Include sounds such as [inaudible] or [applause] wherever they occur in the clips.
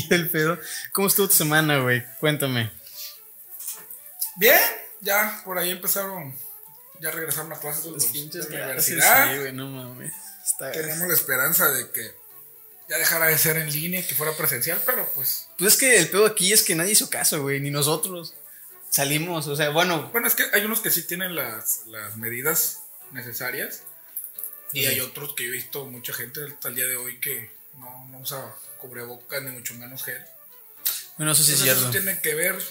bien el pedo. ¿Cómo estuvo tu semana, güey? Cuéntame. Bien, ya por ahí empezaron, ya regresaron a clases de, los, pinches de la universidad. Sí, güey, no mames. Tenemos la esperanza de que ya dejara de ser en línea y que fuera presencial, pero pues, Pues es que el pedo aquí es que nadie hizo caso, güey, ni nosotros. Salimos, o sea, bueno, bueno, es que hay unos que sí tienen las, las medidas necesarias y Sí. hay otros que yo he visto mucha gente hasta el día de hoy que no, no usa cubrebocas ni mucho menos gel. bueno, eso sí es Entonces, cierto. eso tiene que ver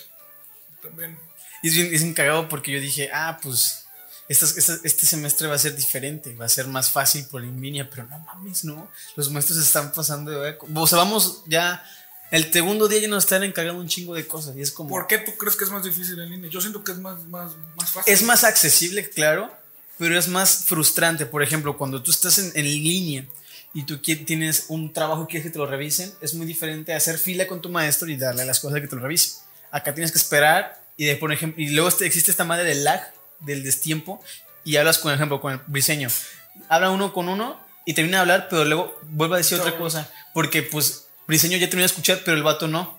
también. Y es bien, es bien cagado porque yo dije, ah, pues estas- estas- este semestre va a ser diferente, va a ser más fácil por línea, pero no mames, no. Los maestros están pasando de... O sea, vamos ya... El segundo día ya nos están encargando un chingo de cosas y es como... ¿Por qué tú crees que es más difícil en línea? Yo siento que es más, más, más fácil. Es más accesible, claro, pero es más frustrante. Por ejemplo, cuando tú estás en, en línea y tú tienes un trabajo y quieres que te lo revisen, es muy diferente hacer fila con tu maestro y darle las cosas que te lo revise. Acá tienes que esperar y, de, por ejemplo, y luego este- existe esta madre del lag, del destiempo, y hablas, por ejemplo, con el briseño. Habla uno con uno y termina de hablar, pero luego vuelve a decir otra cosa, porque pues briseño ya terminó de escuchar, pero el vato no.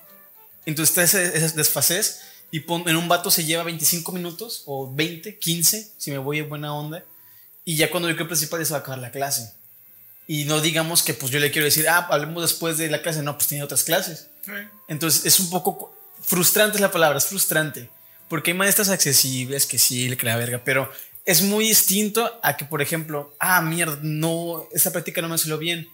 Entonces está ese- esa desfasez y pon- en un vato se lleva 25 minutos o 20, 15, si me voy en buena onda. Y ya cuando yo creo principal ya se va a acabar la clase. Y no digamos que pues yo le quiero decir, ah, hablemos después de la clase. No, pues tiene otras clases. Sí. Entonces es un poco frustrante es la palabra, es frustrante. Porque hay maestras accesibles que sí, que la verga, pero es muy distinto a que, por ejemplo, ah, mierda, no, esta práctica no me salió bien.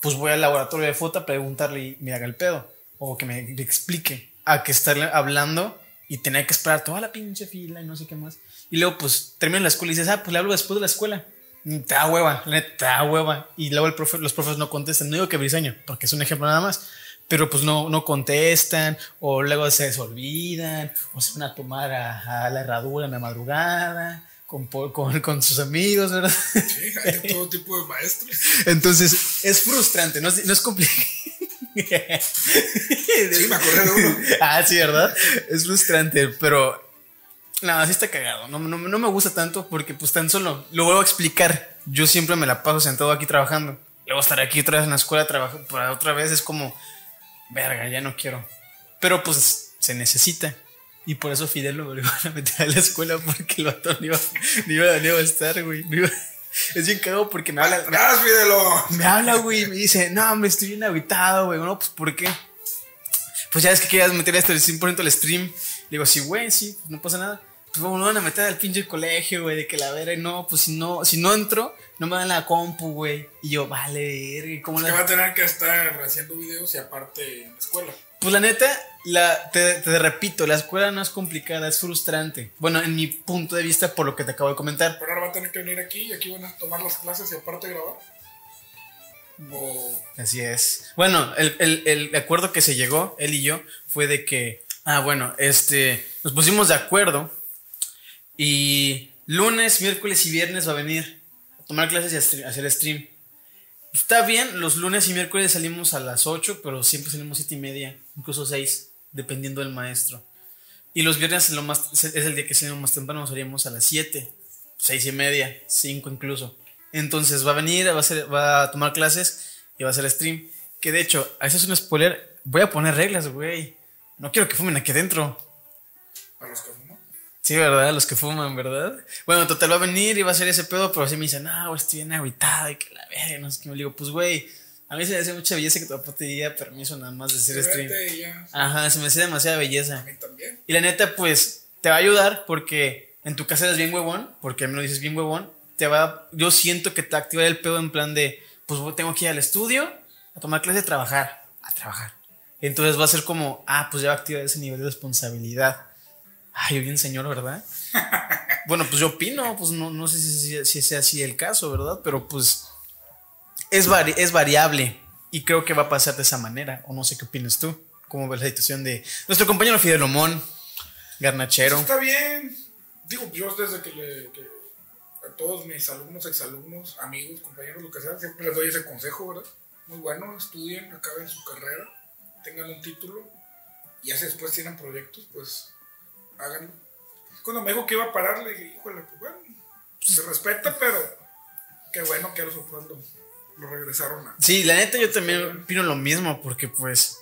Pues voy al laboratorio de foto a preguntarle y me haga el pedo. O que me, me explique. A que estarle hablando y tener que esperar toda la pinche fila y no sé qué más. Y luego, pues, terminas la escuela y dices, ah, pues le hablo después de la escuela. Te da hueva, te da hueva. Y luego el profe, los profes no contestan. No digo que briseño, porque es un ejemplo nada más. Pero pues no, no contestan, o luego se desolvidan, o se van a tomar a, a la herradura en la madrugada, con, con, con sus amigos, ¿verdad? Sí, hay todo tipo de maestros. Entonces, es frustrante, no es, no es complicado. Sí, me acordé de uno. Ah, sí, ¿verdad? Es frustrante, pero. No, sí está cagado. No, no, no me gusta tanto porque, pues, tan solo lo vuelvo a explicar. Yo siempre me la paso sentado aquí trabajando. Luego estar aquí otra vez en la escuela trabajando para otra vez es como. Verga, ya no quiero. Pero, pues, se necesita. Y por eso Fidel lo volvió a meter a la escuela porque el vato no iba, no iba, no iba a estar, güey. No iba- Es bien cagado porque me habla. me- ¡Atrás, Fidelo! me habla, güey, y me dice, no, me estoy bien habitado, güey. No, pues, ¿por qué? Pues ya es que querías meter esto el 100% al stream. Le digo, sí, güey, sí, pues no pasa nada. Pues no van a meter al pinche colegio, güey, de que la verga, no, pues si no, si no entro, no me dan la compu, güey. Y yo, vale, verga, ¿y ¿cómo Que va la...? a tener que estar haciendo videos y aparte en la escuela. Pues la neta, la, te, te repito, la escuela no es complicada, es frustrante. Bueno, en mi punto de vista, por lo que te acabo de comentar. Pero ahora va a tener que venir aquí y aquí van a tomar las clases y aparte grabar. Así es. Bueno, el, el- el acuerdo que se llegó, él y yo, fue de que, ah, bueno, este, nos pusimos de acuerdo y lunes, miércoles y viernes va a venir a tomar clases y a hacer stream. Está bien, los lunes y miércoles salimos a las 8, pero siempre salimos 7 y media, incluso 6, dependiendo del maestro. Y los viernes es el día que salimos más temprano, salíamos a las 7, 6 y media, 5 incluso. Entonces va a venir, va a, tomar clases y va a hacer stream. Que de hecho, eso es un spoiler. Voy a poner reglas, güey. No quiero que fumen aquí dentro. para los que fuman. Sí, ¿verdad? Los que fuman, ¿verdad? Bueno, total va a venir y va a hacer ese pedo, pero así me dicen, no, estoy bien agüitado y que la verga, no sé qué. Me digo, pues, güey, a mí se me hace mucha belleza que tu papá te diera permiso nada más de hacer stream. Ya. Ajá, se me hace demasiada belleza. A mí también. Y la neta, pues, te va a ayudar porque en tu casa eres bien huevón, porque a mí lo dices bien huevón. Te va, yo siento que te activa el pedo en plan de, pues tengo que ir al estudio a tomar clase, a trabajar, a trabajar. Entonces va a ser como, ah, pues ya va a activar ese nivel de responsabilidad. Ay, bien señor, ¿verdad? [laughs] bueno, pues yo opino, pues no, no sé si, si, si sea así el caso, ¿verdad? Pero pues es, vari- es variable y creo que va a pasar de esa manera, o no sé qué opinas tú. ¿Cómo ves la situación de nuestro compañero Fidel Omón, garnachero? Está bien. Digo, yo desde que, le, que a todos mis alumnos, exalumnos, amigos, compañeros, lo que sea, siempre les doy ese consejo, ¿verdad? Muy bueno, estudien, acaben su carrera, tengan un título y así después tienen proyectos, pues háganlo. Cuando me dijo que iba a parar, le dije, híjole, pues bueno, se respeta, pero qué bueno que a los lo, regresaron a. Sí, la neta yo también opino lo mismo, porque pues,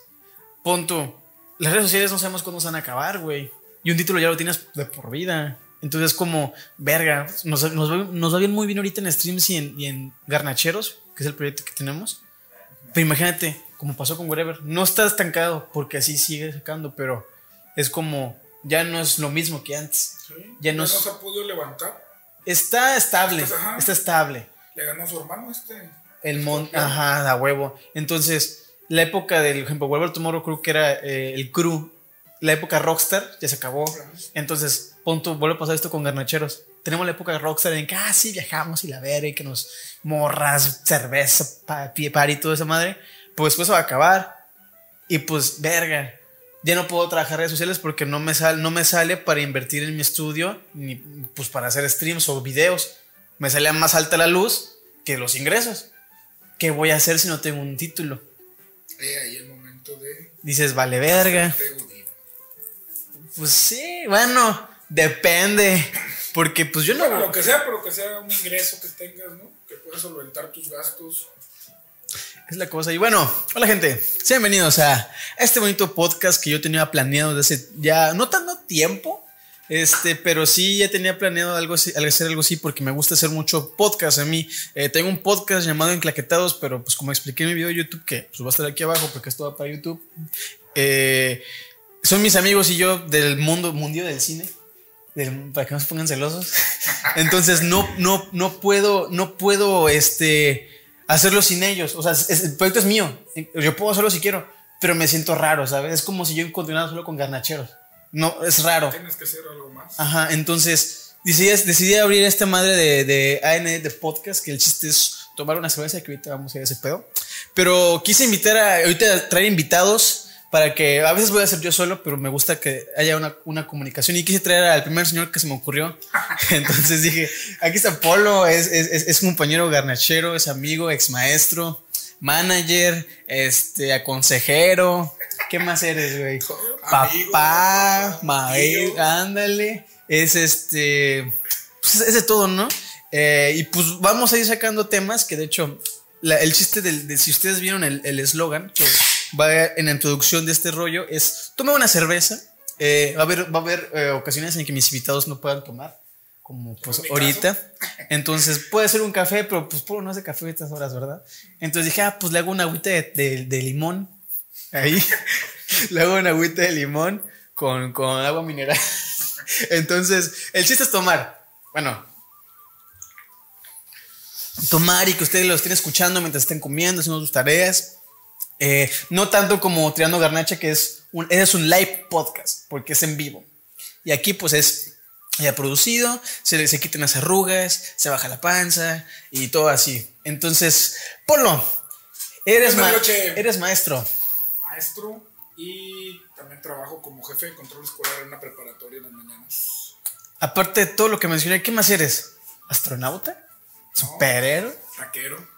punto, las redes sociales no sabemos cuándo se van a acabar, güey. Y un título ya lo tienes de por vida. Entonces, como, verga, nos, nos, va- nos va bien muy bien ahorita en streams y en, y en Garnacheros, que es el proyecto que tenemos. Pero imagínate, como pasó con Wherever, no está estancado, porque así sigue sacando, pero es como, ya no es lo mismo que antes. Sí, Ya ya no se ha podido levantar. Está estable, Pues, está estable. Le ganó a su hermano este. El mon Escorpión. ajá, a huevo. Entonces, la época del, por ejemplo, Wherever Tomorrow creo que era eh, el crew. La época Rockstar ya se acabó. Entonces, punto, vuelve a pasar esto con Garnacheros. Tenemos la época Rockstar en que, ah, sí, viajamos y la verga y que nos morras, cerveza, pie, party y toda esa madre. Pues después se va a acabar. Y pues, verga. Ya no puedo trabajar redes sociales porque no me, sal, no me sale para invertir en mi estudio, ni pues para hacer streams o videos. Me sale más alta la luz que los ingresos. ¿Qué voy a hacer si no tengo un título? Eh, ahí el momento de. Dices, vale, verga. Pues sí, bueno, depende. Porque pues yo Bueno, no. lo que sea, pero que sea un ingreso que tengas, ¿no? Que puedas solventar tus gastos. Es la cosa. Y bueno, hola gente. Sean bienvenidos a este bonito podcast que yo tenía planeado desde ya no tanto tiempo. Este, pero sí ya tenía planeado algo así, hacer algo así porque me gusta hacer mucho podcast a mí. Eh, tengo un podcast llamado Enclaquetados, pero pues como expliqué en mi video de YouTube, que pues va a estar aquí abajo porque esto va para YouTube. eh, son mis amigos y yo del mundo, mundial del cine. para que no se pongan celosos. [laughs] Entonces no, no, no puedo, no puedo, este, hacerlo sin ellos. O sea, es- el proyecto es mío. Yo puedo hacerlo si quiero, pero me siento raro, ¿sabes? Es como si yo continuara solo con garnacheros. No, es raro. Tienes que hacer algo más. Ajá, entonces decidí, decidí abrir esta madre de, de AN de podcast, que el chiste es tomar una cerveza, que ahorita vamos a ir a ese pedo. Pero quise invitar a, ahorita traer invitados para que, a veces voy a hacer yo solo, pero me gusta que haya una, una comunicación. Y quise traer al primer señor que se me ocurrió. [laughs] Entonces dije, aquí está Polo, es, es, es, es compañero garnachero, es amigo, ex maestro, manager, este, aconsejero. ¿Qué más eres, güey? [laughs] Papá, maestro, ándale. Es este. Pues es de todo, ¿no? Eh, y pues vamos a ir sacando temas que de hecho, la- el chiste del, de, si ustedes vieron el el eslogan que va en la introducción de este rollo, es toma una cerveza. Eh, va a haber, va a haber eh, ocasiones en que mis invitados no puedan tomar, como pues ahorita. Entonces puede ser un café, pero pues puro no hace café a estas horas, ¿verdad? Entonces dije, ah, pues le hago una agüita de, de- de limón. Ahí. [laughs] le hago una agüita de limón con, con agua mineral. [laughs] Entonces, el chiste es tomar. Bueno. Tomar y que ustedes lo estén escuchando mientras estén comiendo, haciendo sus tareas. Eh, no tanto como Tirando Garnacha, que es un, es un live podcast, porque es en vivo. Y aquí pues es ya producido, se, se quitan las arrugas, se baja la panza y todo así. Entonces, Polo, eres, ma- eres maestro. Maestro y también trabajo como jefe de control escolar en una preparatoria en las mañanas. Aparte de todo lo que mencioné, ¿qué más eres? ¿Astronauta? ¿Superhéroe? Taquero.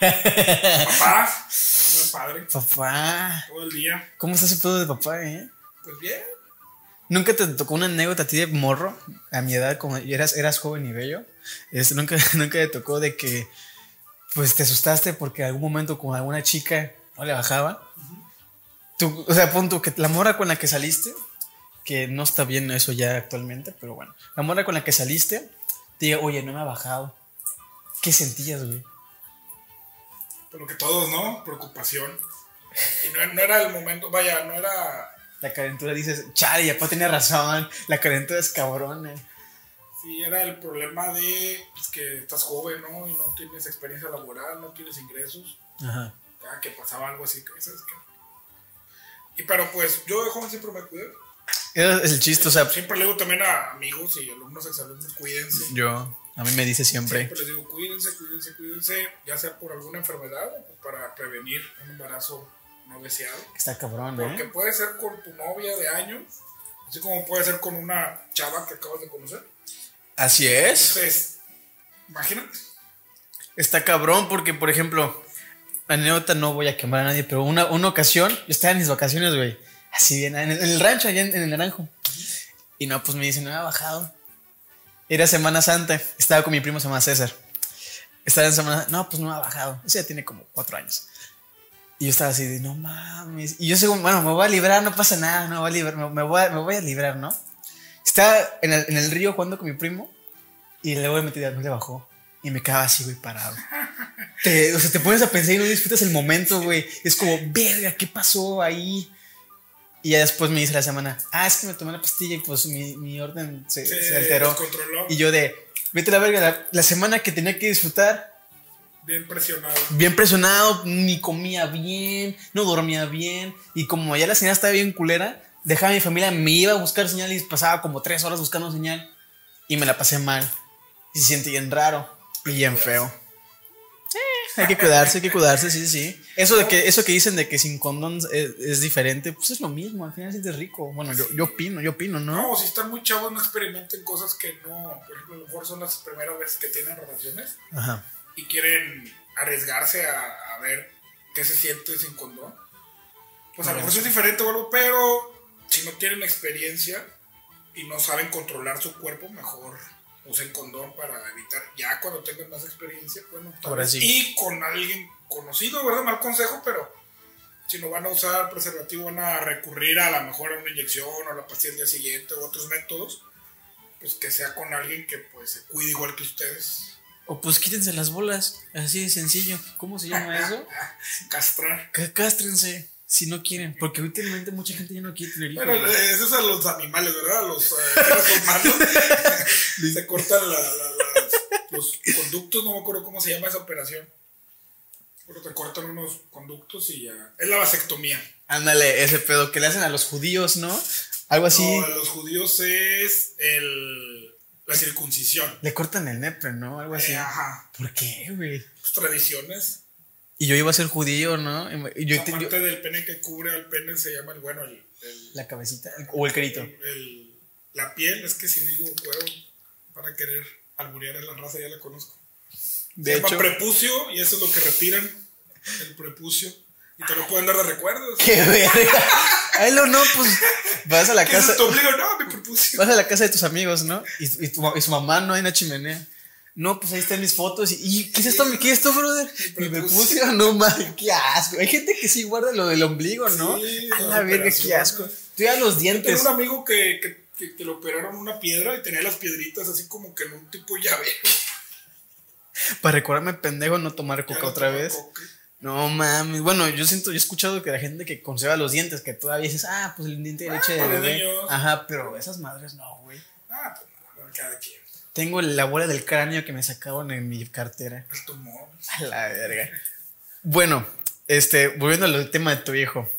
Papá. [laughs] Padre. Papá. Todo el día. ¿Cómo está ese pedo de papá, eh? Pues bien. ¿Nunca te tocó una anécdota a ti de morro? A mi edad, como eras, eras joven y bello. Este, ¿nunca, [laughs] nunca te tocó de que pues te asustaste porque en algún momento con alguna chica no le bajaba. Tú, o sea, punto que la morra con la que saliste, que no está bien eso ya actualmente, pero bueno, la morra con la que saliste, te diga, oye, no me ha bajado. ¿Qué sentías, güey? Lo que todos, ¿no? Preocupación. Y no, no era el momento, vaya, no era. La calentura dices, chale, ya papá tenía razón, la calentura es cabrón, eh. Sí, era el problema de pues, que estás joven, ¿no? Y no tienes experiencia laboral, no tienes ingresos. Ajá. Ya que pasaba algo así, que, ¿sabes qué? Y pero pues yo de joven siempre me cuidé. Era el chiste, o sea, Siempre le digo también a amigos y alumnos exalumnos, cuídense. yo, a mí me dice siempre. Siempre les digo, cuídense, cuídense, cuídense, ya sea por alguna enfermedad o para prevenir un embarazo no deseado. Está cabrón, Porque ¿eh? puede ser con tu novia de años, así como puede ser con una chava que acabas de conocer. Así es. Entonces, imagínate. Está cabrón porque, por ejemplo, anécdota no voy a quemar a nadie, pero una, una ocasión, yo estaba en mis vacaciones, güey. Así bien, en el, en el rancho, allá en, en el naranjo. Y no, pues me dicen, no me ha bajado. Era Semana Santa, estaba con mi primo, se llama César. Estaba en semana, no, pues no ha bajado. Ese ya tiene como cuatro años. Y yo estaba así de, no mames. Y yo según, bueno, me voy a librar, no pasa nada, no voy a librar, me, me voy, a, me voy a librar, ¿no? Estaba en el, en el río jugando con mi primo y luego me metí, no le bajó. Y me quedaba así, güey, parado. Te, o sea, te pones a pensar y no disfrutas el momento, güey. Es como, verga, ¿qué pasó ahí? Y ya después me dice la semana, ah, es que me tomé la pastilla y pues mi, mi orden se, Sí, se alteró. descontroló. Y yo de, vete a la verga, la, la semana que tenía que disfrutar, Bien presionado. bien presionado, ni comía bien, no dormía bien. Y como ya la señal estaba bien culera, dejaba a mi familia, me iba a buscar señal y pasaba como tres horas buscando señal. Y me la pasé mal. Y se siente bien raro y bien feo. [laughs] Hay que cuidarse, hay que cuidarse, sí, sí. Eso, de que, eso que dicen de que sin condón es, es diferente, pues es lo mismo, al final sientes rico. Bueno, yo, yo opino, yo opino, ¿no? No, si están muy chavos, no experimenten cosas que no. Por ejemplo, a lo mejor son las primeras veces que tienen relaciones Ajá. y quieren arriesgarse a, a ver qué se siente sin condón. Pues a lo mejor eso es diferente o algo, pero si no tienen experiencia y no saben controlar su cuerpo, mejor usen condón para evitar. Ya cuando tengan más experiencia, bueno, Ahora sí. y con alguien conocido, ¿verdad? Mal consejo, pero si no van a usar preservativo, van a recurrir a lo mejor a una inyección o a la pastilla el día siguiente u otros métodos, pues que sea con alguien que pues se cuide igual que ustedes. O pues quítense las bolas, así de sencillo. ¿Cómo se llama eso? [laughs] Castrar. Que Castrense si no quieren, porque últimamente mucha gente ya no quiere tener hijos. Bueno, eh, eso es a los animales, ¿verdad? A los eh, seres [laughs] humanos. se cortan la- la- las- los conductos, no me acuerdo cómo se llama esa operación. Pero te cortan unos conductos y ya. Es la vasectomía. Ándale, ese pedo que le hacen a los judíos, ¿no? Algo así. No, a los judíos es el, la circuncisión. Le cortan el nepe, ¿no? Algo así. Eh, ajá. ¿Por qué, güey? Pues, tradiciones. Y yo iba a ser judío, ¿no? Y yo, la te- yo- parte del pene que cubre al pene se llama el bueno, el, el- la cabecita o el carito. el- el- la piel. Es que si digo huevo, para querer alburear a la raza, ya la conozco. De se llama hecho, prepucio y eso es lo que retiran. El prepucio. Y te lo pueden dar de recuerdos. qué verga. Ay, lo no, pues vas a la ¿Qué casa. es tu ombligo? No, mi prepucio. Vas a la casa de tus amigos, ¿no? Y, y tu- y su mamá no hay una chimenea. No, pues ahí están mis fotos. Y, ¿y ¿qué es esto? ¿Qué es esto, brother? Mi prepucio. prepucio. No mames, qué asco. Hay gente que sí guarda lo del ombligo, ¿no? Sí, a la verga, qué asco. Tú ya los dientes. tengo un amigo que, que, que, que le operaron una piedra y tenía las piedritas así como que en un tipo llave. Para recordarme pendejo no tomar coca no otra vez. coca. No mames. Bueno, yo siento, yo he escuchado que la gente que conserva los dientes, que todavía dices, ah, pues el diente de leche de bebé. Ajá, pero esas madres no, güey. Ah, pues no, cada quien. Tengo la bola del cráneo que me sacaron en mi cartera. El tumor. A la verga. Bueno, este, volviendo al tema de tu hijo.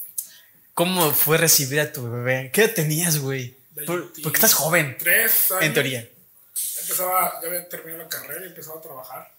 ¿Cómo fue recibir a tu bebé? ¿Qué edad tenías, güey? Por- porque estás joven, Tres años. en teoría. Empezaba, ya había terminado la carrera y empezaba a trabajar.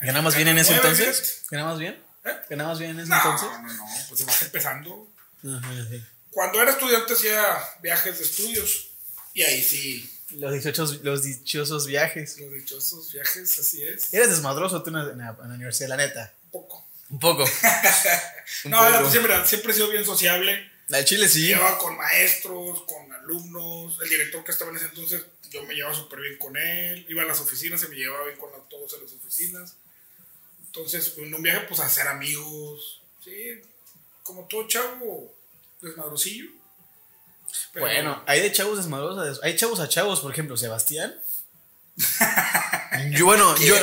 ¿Ganabas bien en ese entonces? ¿Ganabas bien? ¿Eh? ¿Ganabas bien en ese No, entonces? no, no, pues vas empezando. Ajá, sí. Cuando era estudiante hacía viajes de estudios. Y ahí sí, Los dichosos, los dichosos viajes. los dichosos viajes, así es. Eres desmadroso tú en la, en la- universidad, la neta. Un poco. Un poco. [laughs] Un No, poco. siempre, siempre he sido bien sociable. La chile sí. Llevaba con maestros, con alumnos. El director que estaba en ese entonces, yo me llevaba súper bien con él. Iba a las oficinas, se me llevaba bien con todos en las oficinas. Entonces, en un viaje, pues a hacer amigos. Sí, como todo chavo desmadrosillo. Pero- Bueno, hay de chavos desmadrosos. Hay chavos a chavos, por ejemplo, Sebastián. yo, bueno, yo,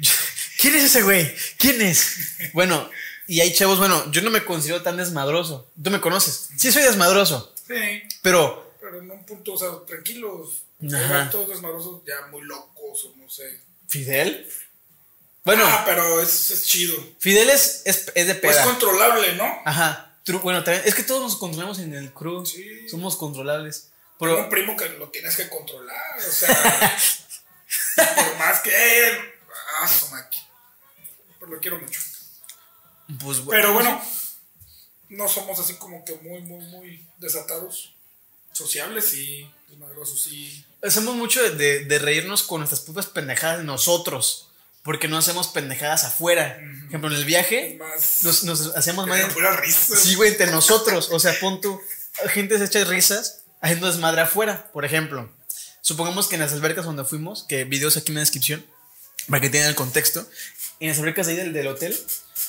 yo- ¿Quién es ese güey? ¿Quién es? Bueno, y hay chavos, bueno, yo no me considero tan desmadroso. Tú me conoces. Sí, soy desmadroso. Sí, Pero, pero en un punto, o sea, tranquilos. Ajá. Hay todos desmadrosos ya muy locos o no sé. ¿Fidel? Bueno, Ah, pero es, es chido. Fidel es, es, es de Pues peda. controlable, ¿no? Ajá. Bueno, es que todos nos controlamos en el crew. Sí. Somos controlables. Tengo un Pero, primo que lo tienes que controlar, o sea, [laughs] por más que él, ah. Pero lo quiero mucho. pues, Pero bueno, no somos así como que muy, muy, muy desatados. Sociables, sí, desmadrosos, sí. Hacemos mucho de, de- de reírnos con nuestras propias pendejadas de nosotros. Porque no hacemos pendejadas afuera. Por ejemplo, en el viaje, Más. nos, nos hacemos más. pura risa. Sí, güey, entre nosotros. O sea, pon tú. Gente se echa risas haciendo desmadre afuera. Por ejemplo, supongamos que en las albercas donde fuimos, que videos aquí en la descripción, para que tengan el contexto. en las albercas ahí del, del hotel,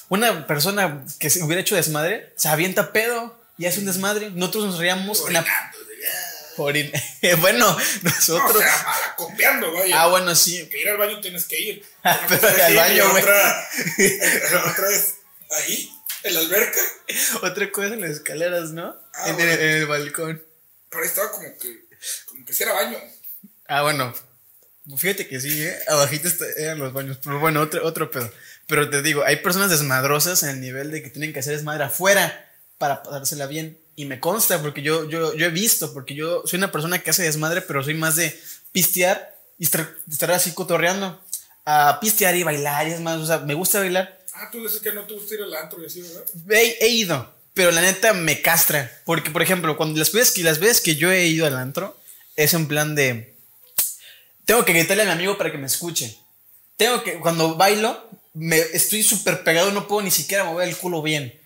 una persona que se hubiera hecho desmadre se avienta pedo y hace un desmadre. Nosotros nos reíamos en la. [laughs] Bueno, No, nosotros. o sea, malacopiando, vaya. ah, bueno, sí. Que ir al baño tienes que ir. Pero Una cosa al baño, güey. Otra, otra es ahí, en la alberca. Otra cosa en las escaleras, ¿no? Ah, en, bueno. el, en el balcón. Pero ahí estaba como que, como que si era baño. Ah, bueno. Fíjate que sí, ¿eh? Abajito eran los baños. Pero bueno, otro, otro pedo. Pero te digo, hay personas desmadrosas en el nivel de que tienen que hacer desmadre afuera para pasársela bien. Y me consta, porque yo, yo, yo he visto, porque yo soy una persona que hace desmadre, pero soy más de pistear y estar, estar así cotorreando. A pistear y bailar y es más, o sea, me gusta bailar. Ah, tú dices que no te gusta ir al antro y así, ¿verdad? He, he ido, pero la neta me castra. Porque, por ejemplo, cuando las veces, que, las veces que yo he ido al antro, es en plan de. Tengo que gritarle a mi amigo para que me escuche. Tengo que, cuando bailo, me, estoy súper pegado, no puedo ni siquiera mover el culo bien.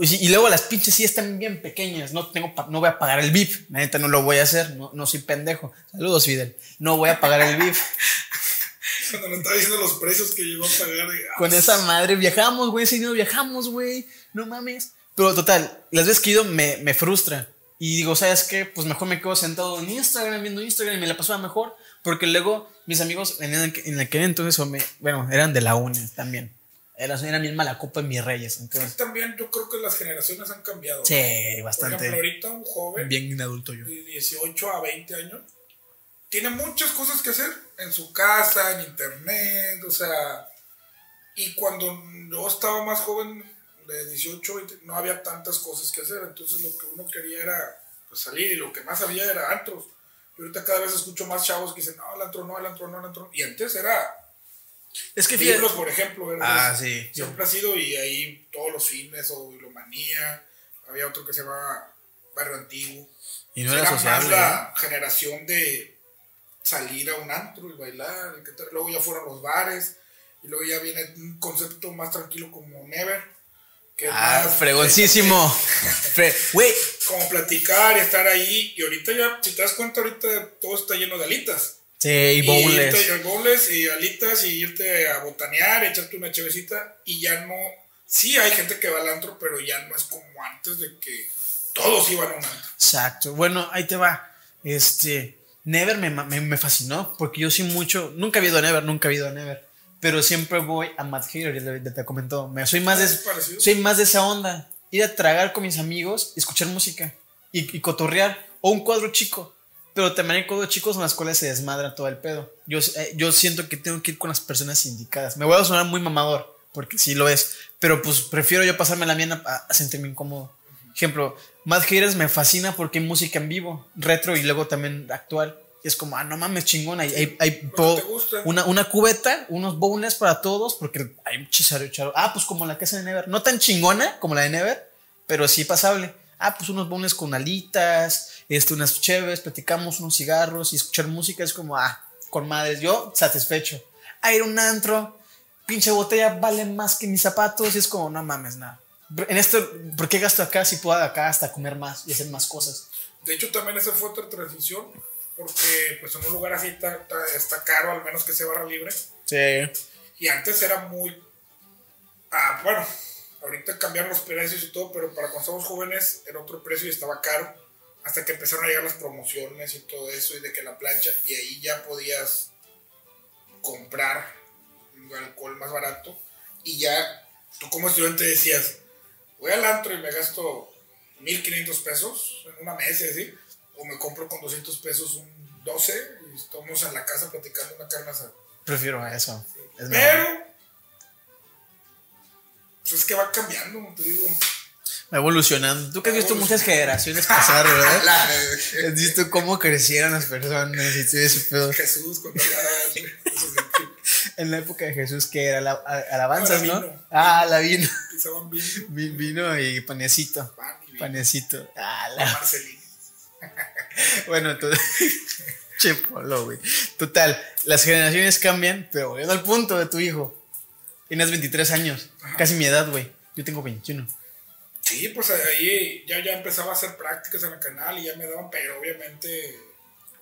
Y, si- y luego las pinches sí están bien pequeñas, no, tengo pa- no voy a pagar el VIP. La neta no lo voy a hacer, no, no soy pendejo. Saludos, Fidel. No voy a pagar el VIP. [laughs] Cuando nos estaba diciendo los precios que llegó a pagar. ah, Con esa madre viajamos, güey. Si no viajamos, güey. No mames. Pero total, las veces que he ido me, me frustra. Y digo, ¿sabes qué? Pues mejor me quedo sentado en Instagram viendo Instagram y me la pasaba mejor. Porque luego mis amigos en, el- en aquel entonces, o me- bueno, eran de la uni también. Eran, eran bien mala copa en mis reyes. Entonces, También yo creo que las generaciones han cambiado. sí, Por ejemplo, bastante. ahorita un joven Bien adulto yo. de 18 a 20 años tiene muchas cosas que hacer en su casa, en internet, o sea, y cuando yo estaba más joven, de 18, 20, no había tantas cosas que hacer, entonces lo que uno quería era pues, salir y lo que más había era antros. Y ahorita cada vez escucho más chavos que dicen, no, el antro no, el antro no, el antro no. Y antes era Es que. Libros, por ejemplo, Ah, sí. siempre ha sido y ahí todos los fines o Bilomanía, había otro que se llamaba Barrio Antiguo. Y no era más sociable. ¿eh? la generación de salir a un antro y bailar, y que luego ya fueron los bares, y luego ya viene un concepto más tranquilo como Never, que Ah, más, fregoncísimo. [laughs] Fre- eh, como platicar y estar ahí, y ahorita ya, si te das cuenta, ahorita todo está lleno de alitas. Sí, y bowls. y bowls y alitas y irte a botanear, echarte una chevecita y ya no. Sí, hay gente que va al antro, pero ya no es como antes de que todos iban a un antro. Exacto. Bueno, ahí te va. Este, Never me, me, me fascinó porque yo sí mucho, nunca he ido a Never, nunca he ido a Never, pero siempre voy a Mad Hater, te comentó. Me, soy más ¿Es de, soy más de esa onda, ir a tragar con mis amigos, escuchar música y, y cotorrear o un cuadro chico. Pero también hay cuadros chicos en las cuales se desmadra todo el pedo. Yo, eh, yo siento que tengo que ir con las personas indicadas. Me voy a sonar muy mamador, porque sí lo es. Pero pues prefiero yo pasarme la mía a, a sentirme incómodo. Ejemplo, Mad Haters me fascina porque hay música en vivo, retro y luego también actual. Y es como, ah, no mames, chingón. Hay, hay, una, una cubeta, unos bowls para todos, porque hay un chicharro, charo. Ah, pues como la casa de Never. No tan chingona como la de Never, pero sí pasable. Ah, pues unos bowls con alitas, este, unas cheves, platicamos unos cigarros y escuchar música es como, ah, con madres. Yo satisfecho. A ir a un antro, pinche botella vale más que mis zapatos y es como, no mames, nada. En esto, ¿por qué gasto acá si puedo acá hasta comer más y hacer más cosas? De hecho, también esa fue otra transición, porque pues en un lugar así está, está, está caro, al menos que sea barra libre. Sí. Y antes era muy. Ah, bueno, ahorita cambiaron los precios y todo, pero para cuando estábamos jóvenes era otro precio y estaba caro. Hasta que empezaron a llegar las promociones y todo eso, y de que la plancha, y ahí ya podías comprar alcohol más barato. Y ya tú, como estudiante, decías: Voy al antro y me gasto 1500 pesos en una mesa y así, o me compro con 200 pesos un 12 y estamos en la casa platicando una carne asada. Prefiero eso. Es mejor. Pero, pues es que va cambiando, te digo. Va evolucionando. Tú que has visto muchas generaciones [laughs] pasar, ¿verdad? Has visto cómo crecieron las personas y todo ese pedo. Jesús, cuando [laughs] En la época de Jesús, que era la, alabanzas, No, vino. Ah, la vino. pisaban vino, [laughs] Vi- Vino y panecito. pan y vino. Panecito. Ah, la. Marcelino. Bueno, entonces. che, polo, güey. Total, las generaciones cambian, pero volviendo al punto de tu hijo. Tienes 23 años, casi mi edad, güey. Yo tengo 21. Sí, pues ahí ya, ya empezaba a hacer prácticas en el canal y ya me daban, pero obviamente,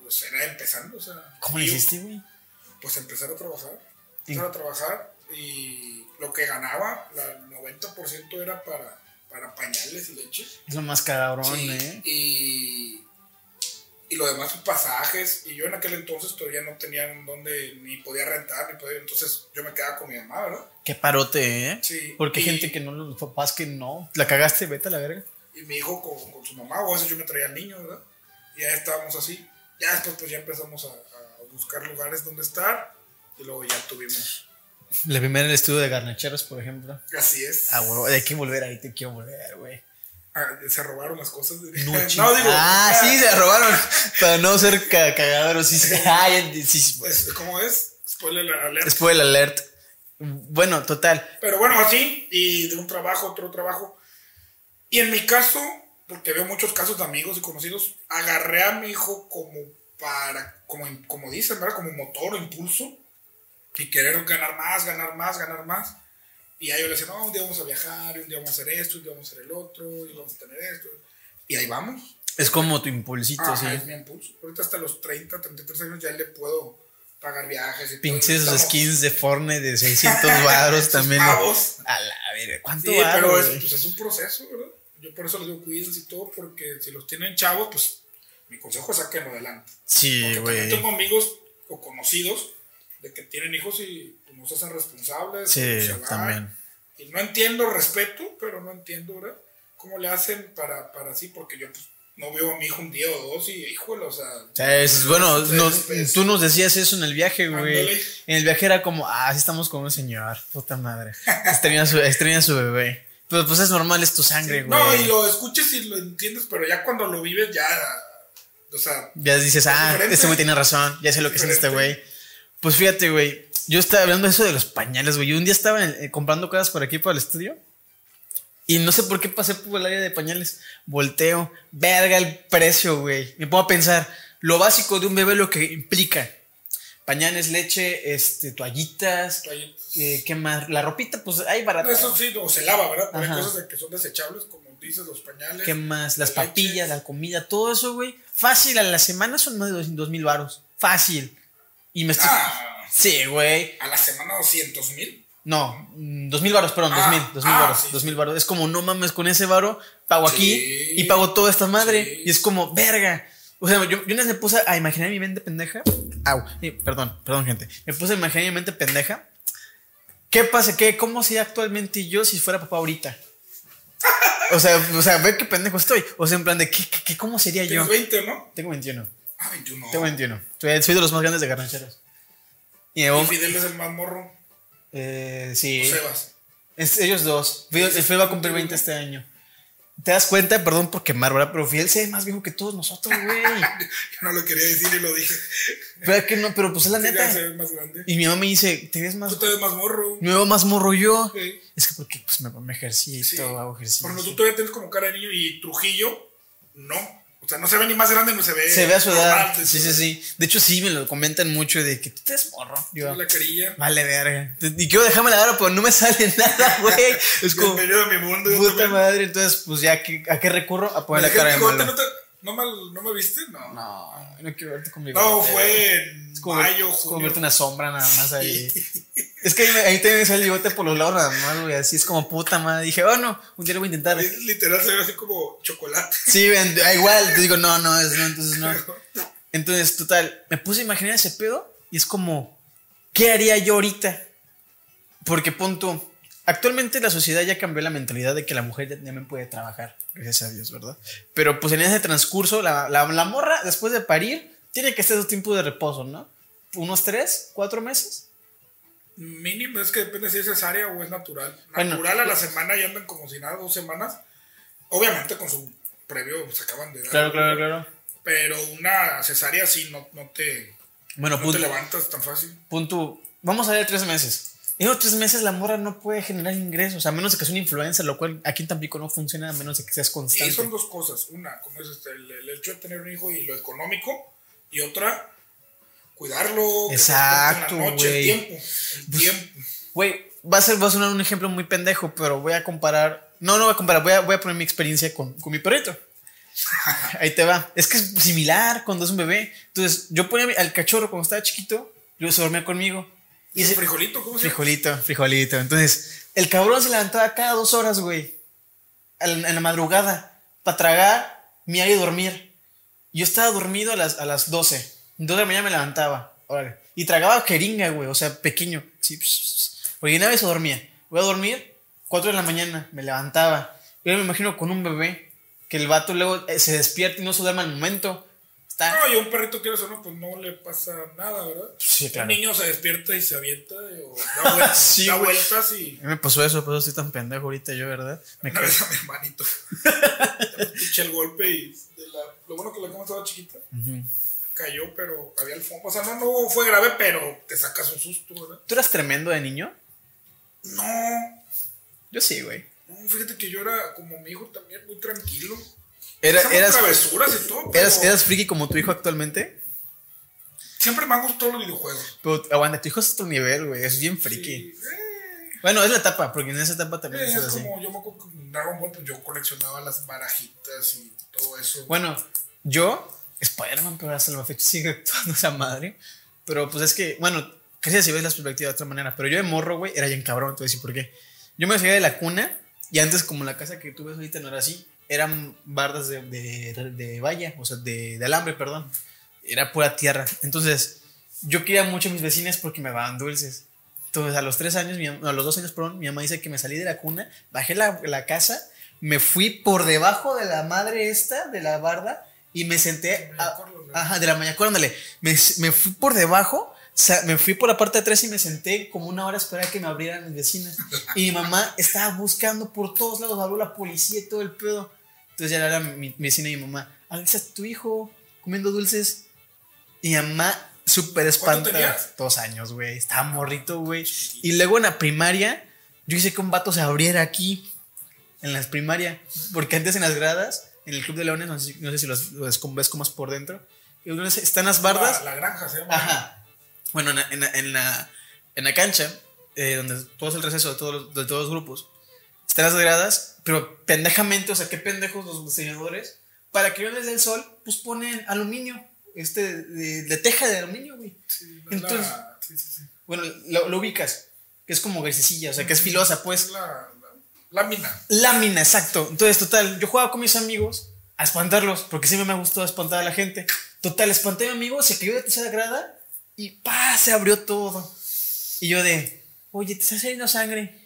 pues era empezando, o sea. ¿Cómo yo, hiciste, güey? Pues empezar a trabajar. Sí. Empezar a trabajar y lo que ganaba, el 90% era para, para pañales y leche. Es lo más cabrón, Sí, ¿eh? y, y lo demás, pasajes. Y yo en aquel entonces todavía no tenía donde ni podía rentar, ni podía. Entonces yo me quedaba con mi mamá, ¿verdad? Qué parote, ¿eh? Sí. Porque y, gente que no, los papás que no. La cagaste, vete a la verga. Y mi hijo con, con su mamá, o a veces yo me traía al niño, ¿verdad? Y ya estábamos así. Ya después, pues ya empezamos a, a buscar lugares donde estar. Y luego ya tuvimos. La primera en el estudio de Garnacheros, por ejemplo. Así es. Ah, huevo, hay que volver ahí, te quiero volver, güey. Ah, se robaron las cosas. No, [laughs] no ching- digo. Ah, sí, se robaron. Para no ser ca- cagaderos. Sí, sí. [laughs] Ah. Pues, ¿Cómo es? Spoiler alert. Spoiler alert. Bueno, total. Pero bueno, así, y de un trabajo, otro trabajo. Y en mi caso, porque veo muchos casos de amigos y conocidos, agarré a mi hijo como para, como, como dicen, ¿verdad? Como motor o impulso. Y querer ganar más, ganar más, ganar más. Y a ellos les decía, no, un día vamos a viajar, un día vamos a hacer esto, un día vamos a hacer el otro, y vamos a tener esto. Y ahí vamos. Es como tu impulsito, Ajá, sí. es mi impulso. Ahorita hasta los 30, 33 años ya le puedo pagar viajes y todo. Pinches Estamos- skins de Fortnite de 600 [laughs] varos también. pavos. A la verga. ¿Cuánto Sí, pero es, pues es un proceso, ¿verdad? Yo por eso les digo cuídense y todo, porque si los tienen chavos, pues mi consejo es saquenlo adelante. Sí, güey. tengo amigos o conocidos de que tienen hijos y pues, no se hacen responsables. Sí, también. Y no entiendo, respeto, pero no entiendo, ¿verdad? ¿Cómo le hacen para, para así? Porque yo pues, no veo a mi hijo un día o dos y, híjole, o sea... O sea, es- bueno, es- nos- es- tú nos decías eso en el viaje, güey. Ándale. En el viaje era como, ah, sí estamos con un señor, puta madre. Extraña su, extraña su bebé. Pero pues es normal, es tu sangre, güey. No, y lo escuches y lo entiendes, pero ya cuando lo vives ya... O sea, Ya dices, ah, este güey tiene razón, ya sé lo que siente este güey. Pues fíjate, güey, yo estaba hablando de eso de los pañales, güey. Yo un día estaba eh, comprando cosas por aquí, por el estudio. Y no sé por qué pasé por el área de pañales. Volteo, verga el precio, güey. Me pongo a pensar, lo básico de un bebé, lo que implica. Pañales, leche, este, toallitas, ahí- eh, ¿qué más? La ropita, pues hay barata. No, eso sí, o se lava, ¿verdad? Pero hay cosas que son desechables, como dices, los pañales. ¿Qué más? Las la leche. papillas, la comida, todo eso, güey. Fácil, a la semana son más de dos mil varos. Fácil. Y me estoy... Ah, Sí, güey. a la semana 200 mil. No, mm, dos mil varos, perdón, Ah, dos mil, dos mil ah, varos, sí, dos sí. mil varos. Es como, no mames, con ese varo pago aquí y pago toda esta madre. Sí. Y es como, verga. O sea, yo, yo una vez me puse a imaginar mi mente pendeja. Au, eh, perdón, perdón, gente. Me puse a imaginar mi mente pendeja. ¿Qué pasa? ¿Qué, ¿Cómo sería actualmente yo si fuera papá ahorita? O sea, o sea, ve qué pendejo estoy. O sea, en plan de, ¿qué, qué, qué- cómo sería yo? Tienes 20, ¿no? Tengo 21. Ah, 21. Tengo 21. Soy, soy de los más grandes de garnacheros. Y Fidel es el más morro. eh, sí. Sebas. Es ellos dos. Fidel, Ese Fidel va a cumplir contigo, 20 ¿no? este año. ¿Te das cuenta? Perdón por quemar, ¿verdad? Pero Fidel se ve más viejo que todos nosotros, güey. [laughs] Yo no lo quería decir y lo dije. pero que no, pero pues es la Sí, neta. se ve más grande. Y mi mamá me dice, ¿te ves más? Tú te ves más morro. Me veo más morro yo. Sí. Es que porque pues me, me ejercito, Sí. hago ejercicio. Por ejemplo, tú todavía tienes como cara de niño y Trujillo, no. O sea, no se ve ni más grande ni se ve. Se ve a su edad. Sí, sí, sí. De hecho, sí, me lo comentan mucho de que tú te ves morro. Yo, La carilla. vale, verga. Y quiero dejarme la hora, pero no me [laughs] sale nada, güey. [laughs] Es como, Bienvenido a mi mundo. puta madre. Entonces, pues ya, ¿qué- ¿a qué recurro? A poner la cara de "Hijo, malo. ¿no, te- no, mal- ¿No me viste? No. No, No, no quiero verte conmigo. fue en Es como, mayo, es como verte una sombra nada más ahí. [laughs] es que ahí, me- ahí también me sale el bigote por los lados nada más, güey. Así es como puta madre. Dije, oh no, un día lo voy a intentar. Literal se ve así como chocolate. Sí, ven, igual. Te digo, no, no, es, no, entonces no. Entonces, total, me puse a imaginar ese pedo y es como, ¿qué haría yo ahorita? Porque punto, actualmente la sociedad ya cambió la mentalidad de que la mujer ya también puede trabajar, gracias a Dios, ¿verdad? Pero pues en ese transcurso, la, la, la morra, después de parir, tiene que estar su tiempo de reposo, ¿no? Unos tres, cuatro meses. Mínimo, es que depende si es cesárea o es natural. Bueno. Natural a la semana y andan como si nada, dos semanas. Obviamente con su previo se acaban de dar. Claro, claro, claro. Pero una cesárea sí no, no te, Bueno, no te punto, levantas tan fácil. punto, vamos a ver tres meses. En los tres meses la morra no puede generar ingresos, a menos de que sea una influencer, lo cual aquí en Tampico no funciona, a menos de que seas Y constante. son dos cosas. Una, como es este, el, el hecho de tener un hijo y lo económico. Y otra, cuidarlo. Exacto, güey. el tiempo. El Pues, tiempo. Güey, va a ser, va a sonar un ejemplo muy pendejo, pero voy a comparar. No, no voy a comparar, voy a, voy a poner mi experiencia con, con mi perrito. [laughs] Ahí te va. Es que es similar cuando es un bebé. Entonces, yo ponía al cachorro cuando estaba chiquito, yo se dormía conmigo. Y ese, frijolito, ¿cómo se llama? frijolito, frijolito. Entonces, el cabrón se levantaba cada dos horas, güey. En, la madrugada. Para tragar, mirar y dormir. Yo estaba dormido a las, a las 12. 2 de la mañana me levantaba. Órale. Y tragaba jeringa, güey. O sea, pequeño. Sí. Porque una vez se dormía. Voy a dormir, 4 de la mañana. Me levantaba. Yo me imagino con un bebé. Que el vato luego eh, se despierta y no se duerme al momento. Está. No, y a un perrito que eso no, pues no le pasa nada, ¿verdad? Sí, claro. Un niño se despierta y se avienta o da, vueltas, [laughs] Sí, da vueltas y. A mí me pasó eso, por eso estoy tan pendejo ahorita yo, ¿verdad? Me caí. vez a mi hermanito. [laughs] Eché el golpe y de la, lo bueno que la cama estaba chiquita. Cayó, pero había el fondo. O sea, no, no fue grave, pero te sacas un susto, ¿verdad? ¿Tú eras tremendo de niño? No, Yo sí, güey. no, fíjate que yo era como mi hijo también, muy tranquilo. Era, eras, travesuras y todo, pero eras, eras friki como tu hijo actualmente. siempre me han gustado los videojuegos. Pero aguanta, tu hijo es otro nivel, güey. Es bien friki. Sí, eh, Bueno, es la etapa, porque en esa etapa también eh, es así. como, yo me acuerdo en Dragon Ball, pues yo coleccionaba las barajitas y todo eso. Bueno, yo, Spider-Man, pero hasta la fecha sigue [laughs] actuando esa madre. Pero pues es que, bueno, casi si ves la perspectiva de otra manera. Pero yo de morro, güey, era bien cabrón, te voy a decir por qué. Yo me salía de la cuna y antes, como la casa que tú ves ahorita no era así, eran bardas de, de, de valla, o sea, de, de alambre, perdón. Era pura tierra. Entonces, yo quería mucho a mis vecinas porque me daban dulces. Entonces, a los tres años, mi no, a los dos años, perdón, mi mamá dice que me salí de la cuna, bajé la, la casa, me fui por debajo de la madre esta, de la barda, y me senté. A- ajá, de la mañana, ándale. Me, me fui por debajo, sa- me fui por la parte de atrás y me senté como una hora a esperar que me abrieran mis vecinas. Y mi mamá estaba buscando por todos lados, habló la policía y todo el pedo. Entonces ya era mi, mi vecina y mi mamá, Alexa, tu hijo comiendo dulces. Y mi mamá súper ¿Cuánto espantada. Dos años, güey. Estaba morrito, güey. Y luego en la primaria, yo hice que un vato se abriera aquí. En las primaria. Porque antes en las gradas, en el Club de Leones, no sé, si- no sé si los, los ves como es por dentro. Están las bardas. La, la granja se llama. Ajá. Bueno, en la, en la, en la, en la cancha, eh, donde todo es el receso de todos, los, de todos los grupos, están las gradas, pero pendejamente, o sea, qué pendejos los diseñadores, para que no les dé el sol, pues ponen aluminio, este, de, de teja de aluminio, güey. Sí, la- Entonces- sí, sí, sí. Bueno, lo, lo ubicas, que es como grisecilla, o sea, que es filosa, Es pues. la, la lámina. Lámina, exacto. Entonces, total, yo jugaba con mis amigos a espantarlos, porque siempre me gustado espantar a la gente. Total, espanté a mi amigo, se cayó de tercera grada y ¡pa! se abrió todo. Y yo de, oye, te está saliendo sangre.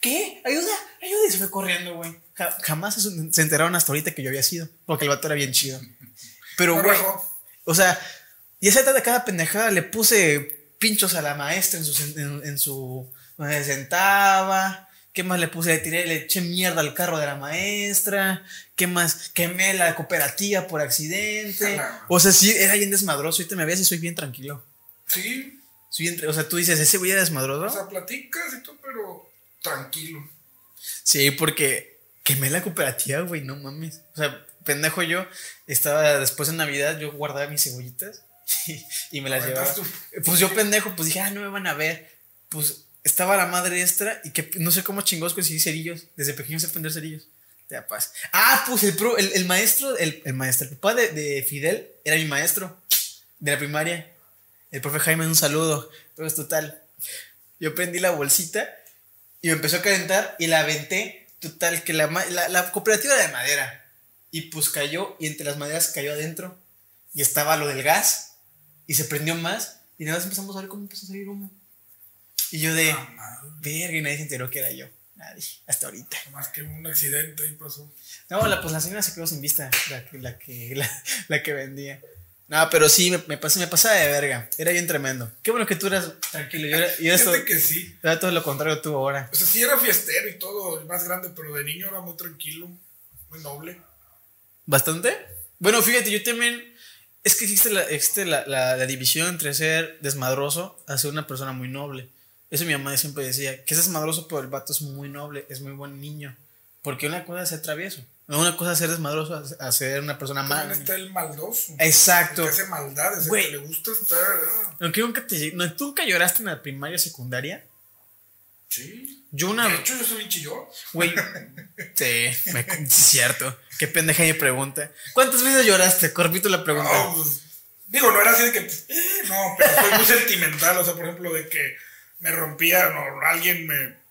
¿Qué? Ayuda, ayuda. Y se fue corriendo, güey. Ja- jamás se enteraron hasta ahorita que yo había sido, porque el vato era bien chido. Pero, güey, o sea, y esa de cada pendejada le puse pinchos a la maestra en su, en, en su donde se sentaba. ¿Qué más le puse? Le tiré, le eché mierda al carro de la maestra. ¿Qué más? Quemé la cooperativa por accidente. O sea, sí, era bien desmadroso. Ahorita me ves y soy bien tranquilo. Sí, Soy bien o sea, tú dices, ¿ese güey era o desmadroso? sea, platicas y todo, pero tranquilo. Sí, porque quemé la cooperativa, güey, no mames. O sea, pendejo yo, estaba después de Navidad, yo guardaba mis cebollitas [laughs] y, y me las llevaba. Pues yo pendejo, pues dije, ah, no me van a ver. Pues estaba la madre extra y que no sé cómo chingos conseguí cerillos. Desde pequeño sé prender cerillos. Te da paz. Ah, pues el, pro- el, el maestro, el, el maestro, el papá de, de Fidel era mi maestro de la primaria. El profe Jaime, un saludo. Entonces, total. Yo prendí la bolsita y me empezó a calentar y la aventé. Total, que la, la, la cooperativa era de madera. Y pues cayó y entre las maderas cayó adentro. Y estaba lo del gas. Y se prendió más. Y nada más empezamos a ver cómo empezó a salir humo. Y yo de, Ah, verga, y nadie se enteró que era yo. Nadie, hasta ahorita. Más que un accidente ahí pasó. No, la, pues la señora se quedó sin vista, la la que, la, la que vendía. No, pero sí, me, me, pasé, me pasaba de verga. Era bien tremendo. Qué bueno que tú eras tranquilo. Yo era, yo esto, que sí. era todo lo contrario tú ahora. O sea, sí era fiestero y todo, más grande, pero de niño era muy tranquilo, muy noble. ¿Bastante? Bueno, fíjate, yo también. Es que existe la, existe la, la, la división entre ser desmadroso a ser una persona muy noble. Eso mi mamá siempre decía, que es desmadroso, pero el vato es muy noble, es muy buen niño. Porque una cosa es ser travieso, una cosa es ser desmadroso a, ser una persona También mala. está el maldoso. Exacto. El que hace maldades, el que le gusta estar. ah, Aunque nunca te, no, ¿tú nunca lloraste en la primaria o secundaria? Sí. Yo una De hecho, yo soy chillón. Güey. [laughs] Sí, me, es cierto. Qué pendeja mi pregunta. ¿Cuántas veces lloraste? Corpito la pregunta. No, pues, digo, no era así de que. eh, no, pero soy muy sentimental. O sea, por ejemplo, de que me rompía, no, alguien me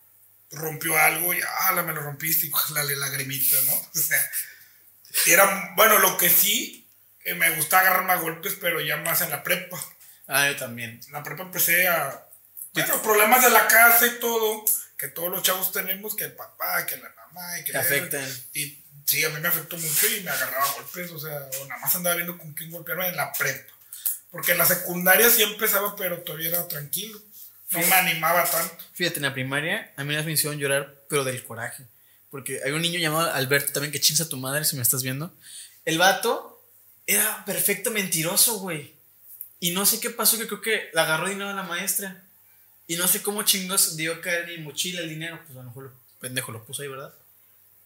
rompió algo y, ah, me lo rompiste y la lagrimita, ¿no? O sea, era, bueno, lo que sí, eh, me gustaba agarrarme a golpes, pero ya más en la prepa. Ah, yo también. En la prepa empecé a, bueno, problemas de la casa y todo, que todos los chavos tenemos, que el papá, que la mamá, y que... Te afectan. Y sí, a mí me afectó mucho y me agarraba a golpes, o sea, o nada más andaba viendo con quién golpearme en la prepa. Porque en la secundaria sí empezaba, pero todavía era tranquilo. No me animaba tanto. Fíjate, en la primaria a mí me hicieron llorar, pero del coraje. Porque hay un niño llamado Alberto también que chinza a tu madre, si me estás viendo. El vato era perfecto mentiroso, güey. Y no sé qué pasó, que creo que la agarró dinero a la maestra. Y no sé cómo chingos dio caer mi mochila el dinero. Pues a lo mejor el pendejo lo puso ahí, ¿verdad?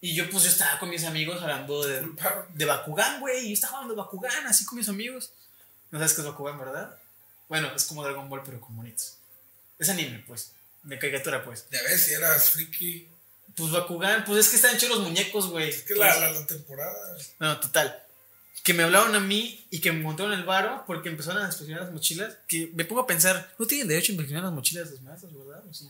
Y yo pues yo estaba con mis amigos hablando de, de Bakugan, güey. Y yo estaba hablando de Bakugan, así con mis amigos. No sabes qué es Bakugan, ¿verdad? Bueno, es como Dragon Ball, pero con monitos. Es anime, pues. De caricatura, pues. Ya ves, si eras friki. Pues Bakugan, pues es que están hechos los muñecos, güey. Es que la, la, temporada. No, total. Que me hablaron a mí y que me montaron el varo porque empezaron a inspeccionar las mochilas. Que me pongo a pensar, no tienen derecho a inspeccionar las mochilas de los maestros, ¿verdad? ¿O sí?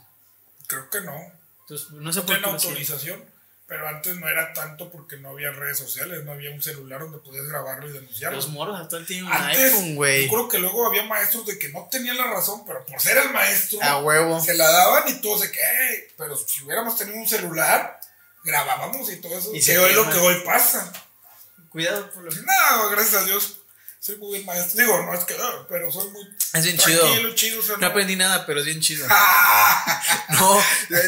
Creo que no. Entonces, no se no tienen autorización. Pero antes no era tanto porque no había redes sociales, no había un celular donde podías grabarlo y denunciarlo. Los moros actual tienen un iPhone, güey. Yo creo que luego había maestros de que no tenían la razón, pero por ser el maestro, a huevo. se la daban y todos de que, pero si hubiéramos tenido un celular, grabábamos y todo eso. Y que hoy lo que hoy pasa. Cuidado por lo No, gracias a Dios soy muy maestro. Digo, no es que, ah, pero soy muy. Es bien chido. chido no, aprendí nada, pero es bien chido. [laughs] no,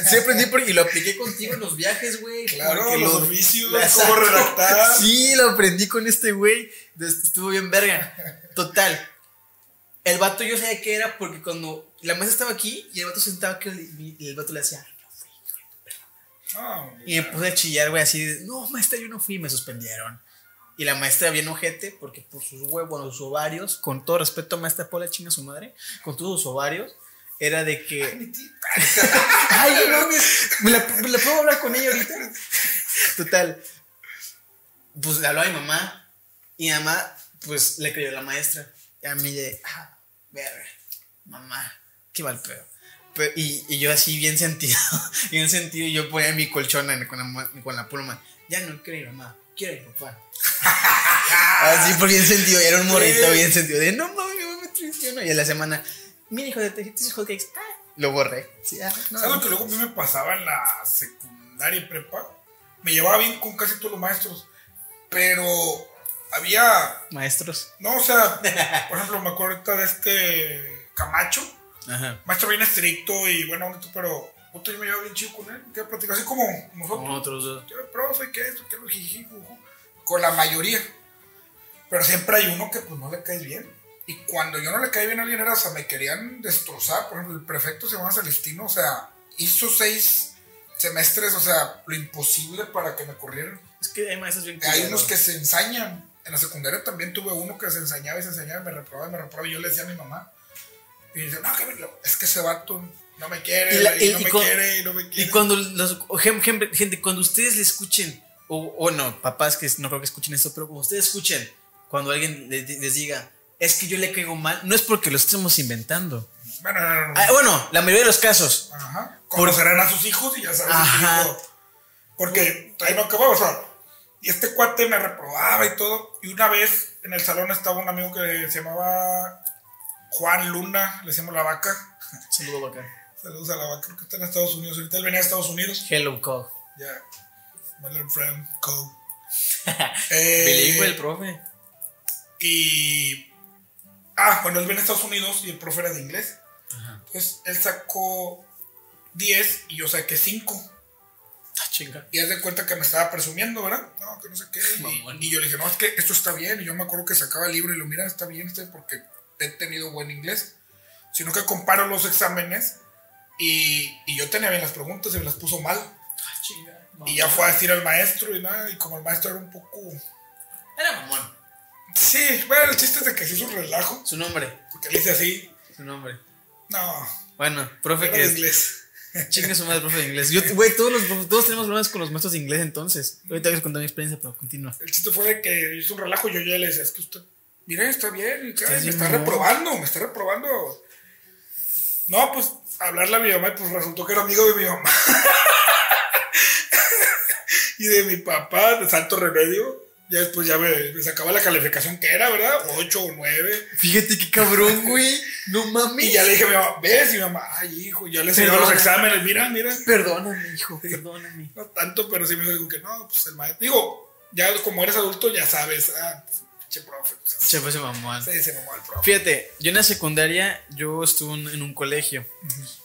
sí aprendí porque, lo apliqué contigo en los viajes, güey. Claro, los oficios, cómo redactar. Sí, lo aprendí con este güey. Estuvo bien verga. Total. El vato yo sabía que era porque cuando la mesa estaba aquí y el vato sentaba que y el vato le decía, no fui, oh, y me puse a chillar, güey, así de, no, maestra, yo no fui, y me suspendieron. Y la maestra bien ojete, porque por sus huevos, sus ovarios, con todo respeto, maestra Paula chinga su madre, con todos sus ovarios, era de que. Ay, [laughs] no ¿Me la, ¿Me la puedo hablar con ella ahorita? Total. Pues le habló a mi mamá. Y mi mamá, pues le creyó a la maestra. Y a mí de, ah, verga, mamá, qué mal pedo. y, y, yo así bien sentido, [laughs] bien sentido, y yo ponía mi colchón con la, con la pluma. Ya no ir, mamá, quiero ir, papá. Así por bien sentido, era un morrito bien sentido. De no mames, mi mamá me traiciona. Y en la semana, mi hijo de tejitos hot cakes, ah, lo borré. Sí, ah, ¿Sabes lo que luego a mí me pasaba en la secundaria y prepa? Me llevaba bien con casi todos los maestros, pero había. Maestros. No, o sea, por ejemplo, me acuerdo ahorita de este Camacho. Ajá. Maestro bien estricto y bueno, pero otro yo me llevaba bien chido con él. Que platicaba así como nosotros. Como otros dos. profe, ¿qué es esto? ¿Qué es lo jiji, Con la mayoría. Pero siempre hay uno que pues no le cae bien. Y cuando yo no le caí bien a alguien era, o sea, me querían destrozar. Por ejemplo, el prefecto se llama Celestino, o sea, hizo seis semestres, o sea, lo imposible para que me corrieran. Es que hay maestros bien Hay unos que se ensañan. En la secundaria también tuve uno que se ensañaba y se ensañaba y me reprobaba y me reprobaba. Y yo le decía a mi mamá. Y dice, no, que es que ese vato no me quiere, y, no me quiere, no me quiere. Y cuando, los, gente, cuando ustedes le escuchen, o, o no, papás que no creo que escuchen esto, pero cuando ustedes escuchen cuando alguien les, diga, es que yo le caigo mal, no es porque lo estemos inventando. Bueno, ah, bueno la mayoría de los casos. Ajá. Conocerán a sus hijos y ya saben. Ajá. Porque ahí no acabó, o sea, y este cuate me reprobaba y todo. Y una vez en el salón estaba un amigo que se llamaba Juan Luna, le decimos la vaca. Saludos, vaca. Saludos a la vaca, creo que está en Estados Unidos. Ahorita él venía a Estados Unidos. Hello, Cole. Ya. Yeah. My little friend, Cole. [laughs] eh, el profe. Y. Ah, bueno, él viene a Estados Unidos y el profe era de inglés. Entonces él sacó 10 y yo saqué 5. Ah, chinga. Y él de cuenta que me estaba presumiendo, ¿verdad? No, que no sé qué. [laughs] Y, yo le dije, no, es que esto está bien. Y yo me acuerdo que sacaba el libro y lo mira, está bien, está porque he tenido buen inglés. Sino que comparo los exámenes y, y yo tenía bien las preguntas y me las puso mal. Ah, chinga. Y ya fue a decir al maestro y nada. Y como el maestro era un poco. Era mamón. Sí, bueno, el chiste es de que se hizo un relajo. Su nombre. Porque le dice así. Su nombre. No. Bueno, profe que es. inglés. Chingue su madre, profe de inglés. Yo, güey, todos, los, todos tenemos problemas con los maestros de inglés entonces. Ahorita voy a contar mi experiencia, pero continúa. El chiste fue de que hizo un relajo y yo ya le decía, es que usted, mire, está bien, me está reprobando, me está reprobando. No, pues hablarle a mi mamá y pues resultó que era amigo de mi mamá. [laughs] y de mi papá, de Santo Remedio. Ya después ya me, me sacaba la calificación que era, ¿verdad? 8 o 9. Fíjate qué cabrón, güey. No mames. Y ya le dije a mi mamá, ¿ves? Y mi mamá, ay, hijo, ya le enseñaba los exámenes, mira, mira. Perdóname, hijo, perdóname. No tanto, pero sí me dijo que no, pues el maestro. Digo, ya como eres adulto, ya sabes, ah, pues, che, profe. Pues, Che, pues se mamó. sí, se mamó el profe. Fíjate, yo en la secundaria, yo estuve en- un colegio.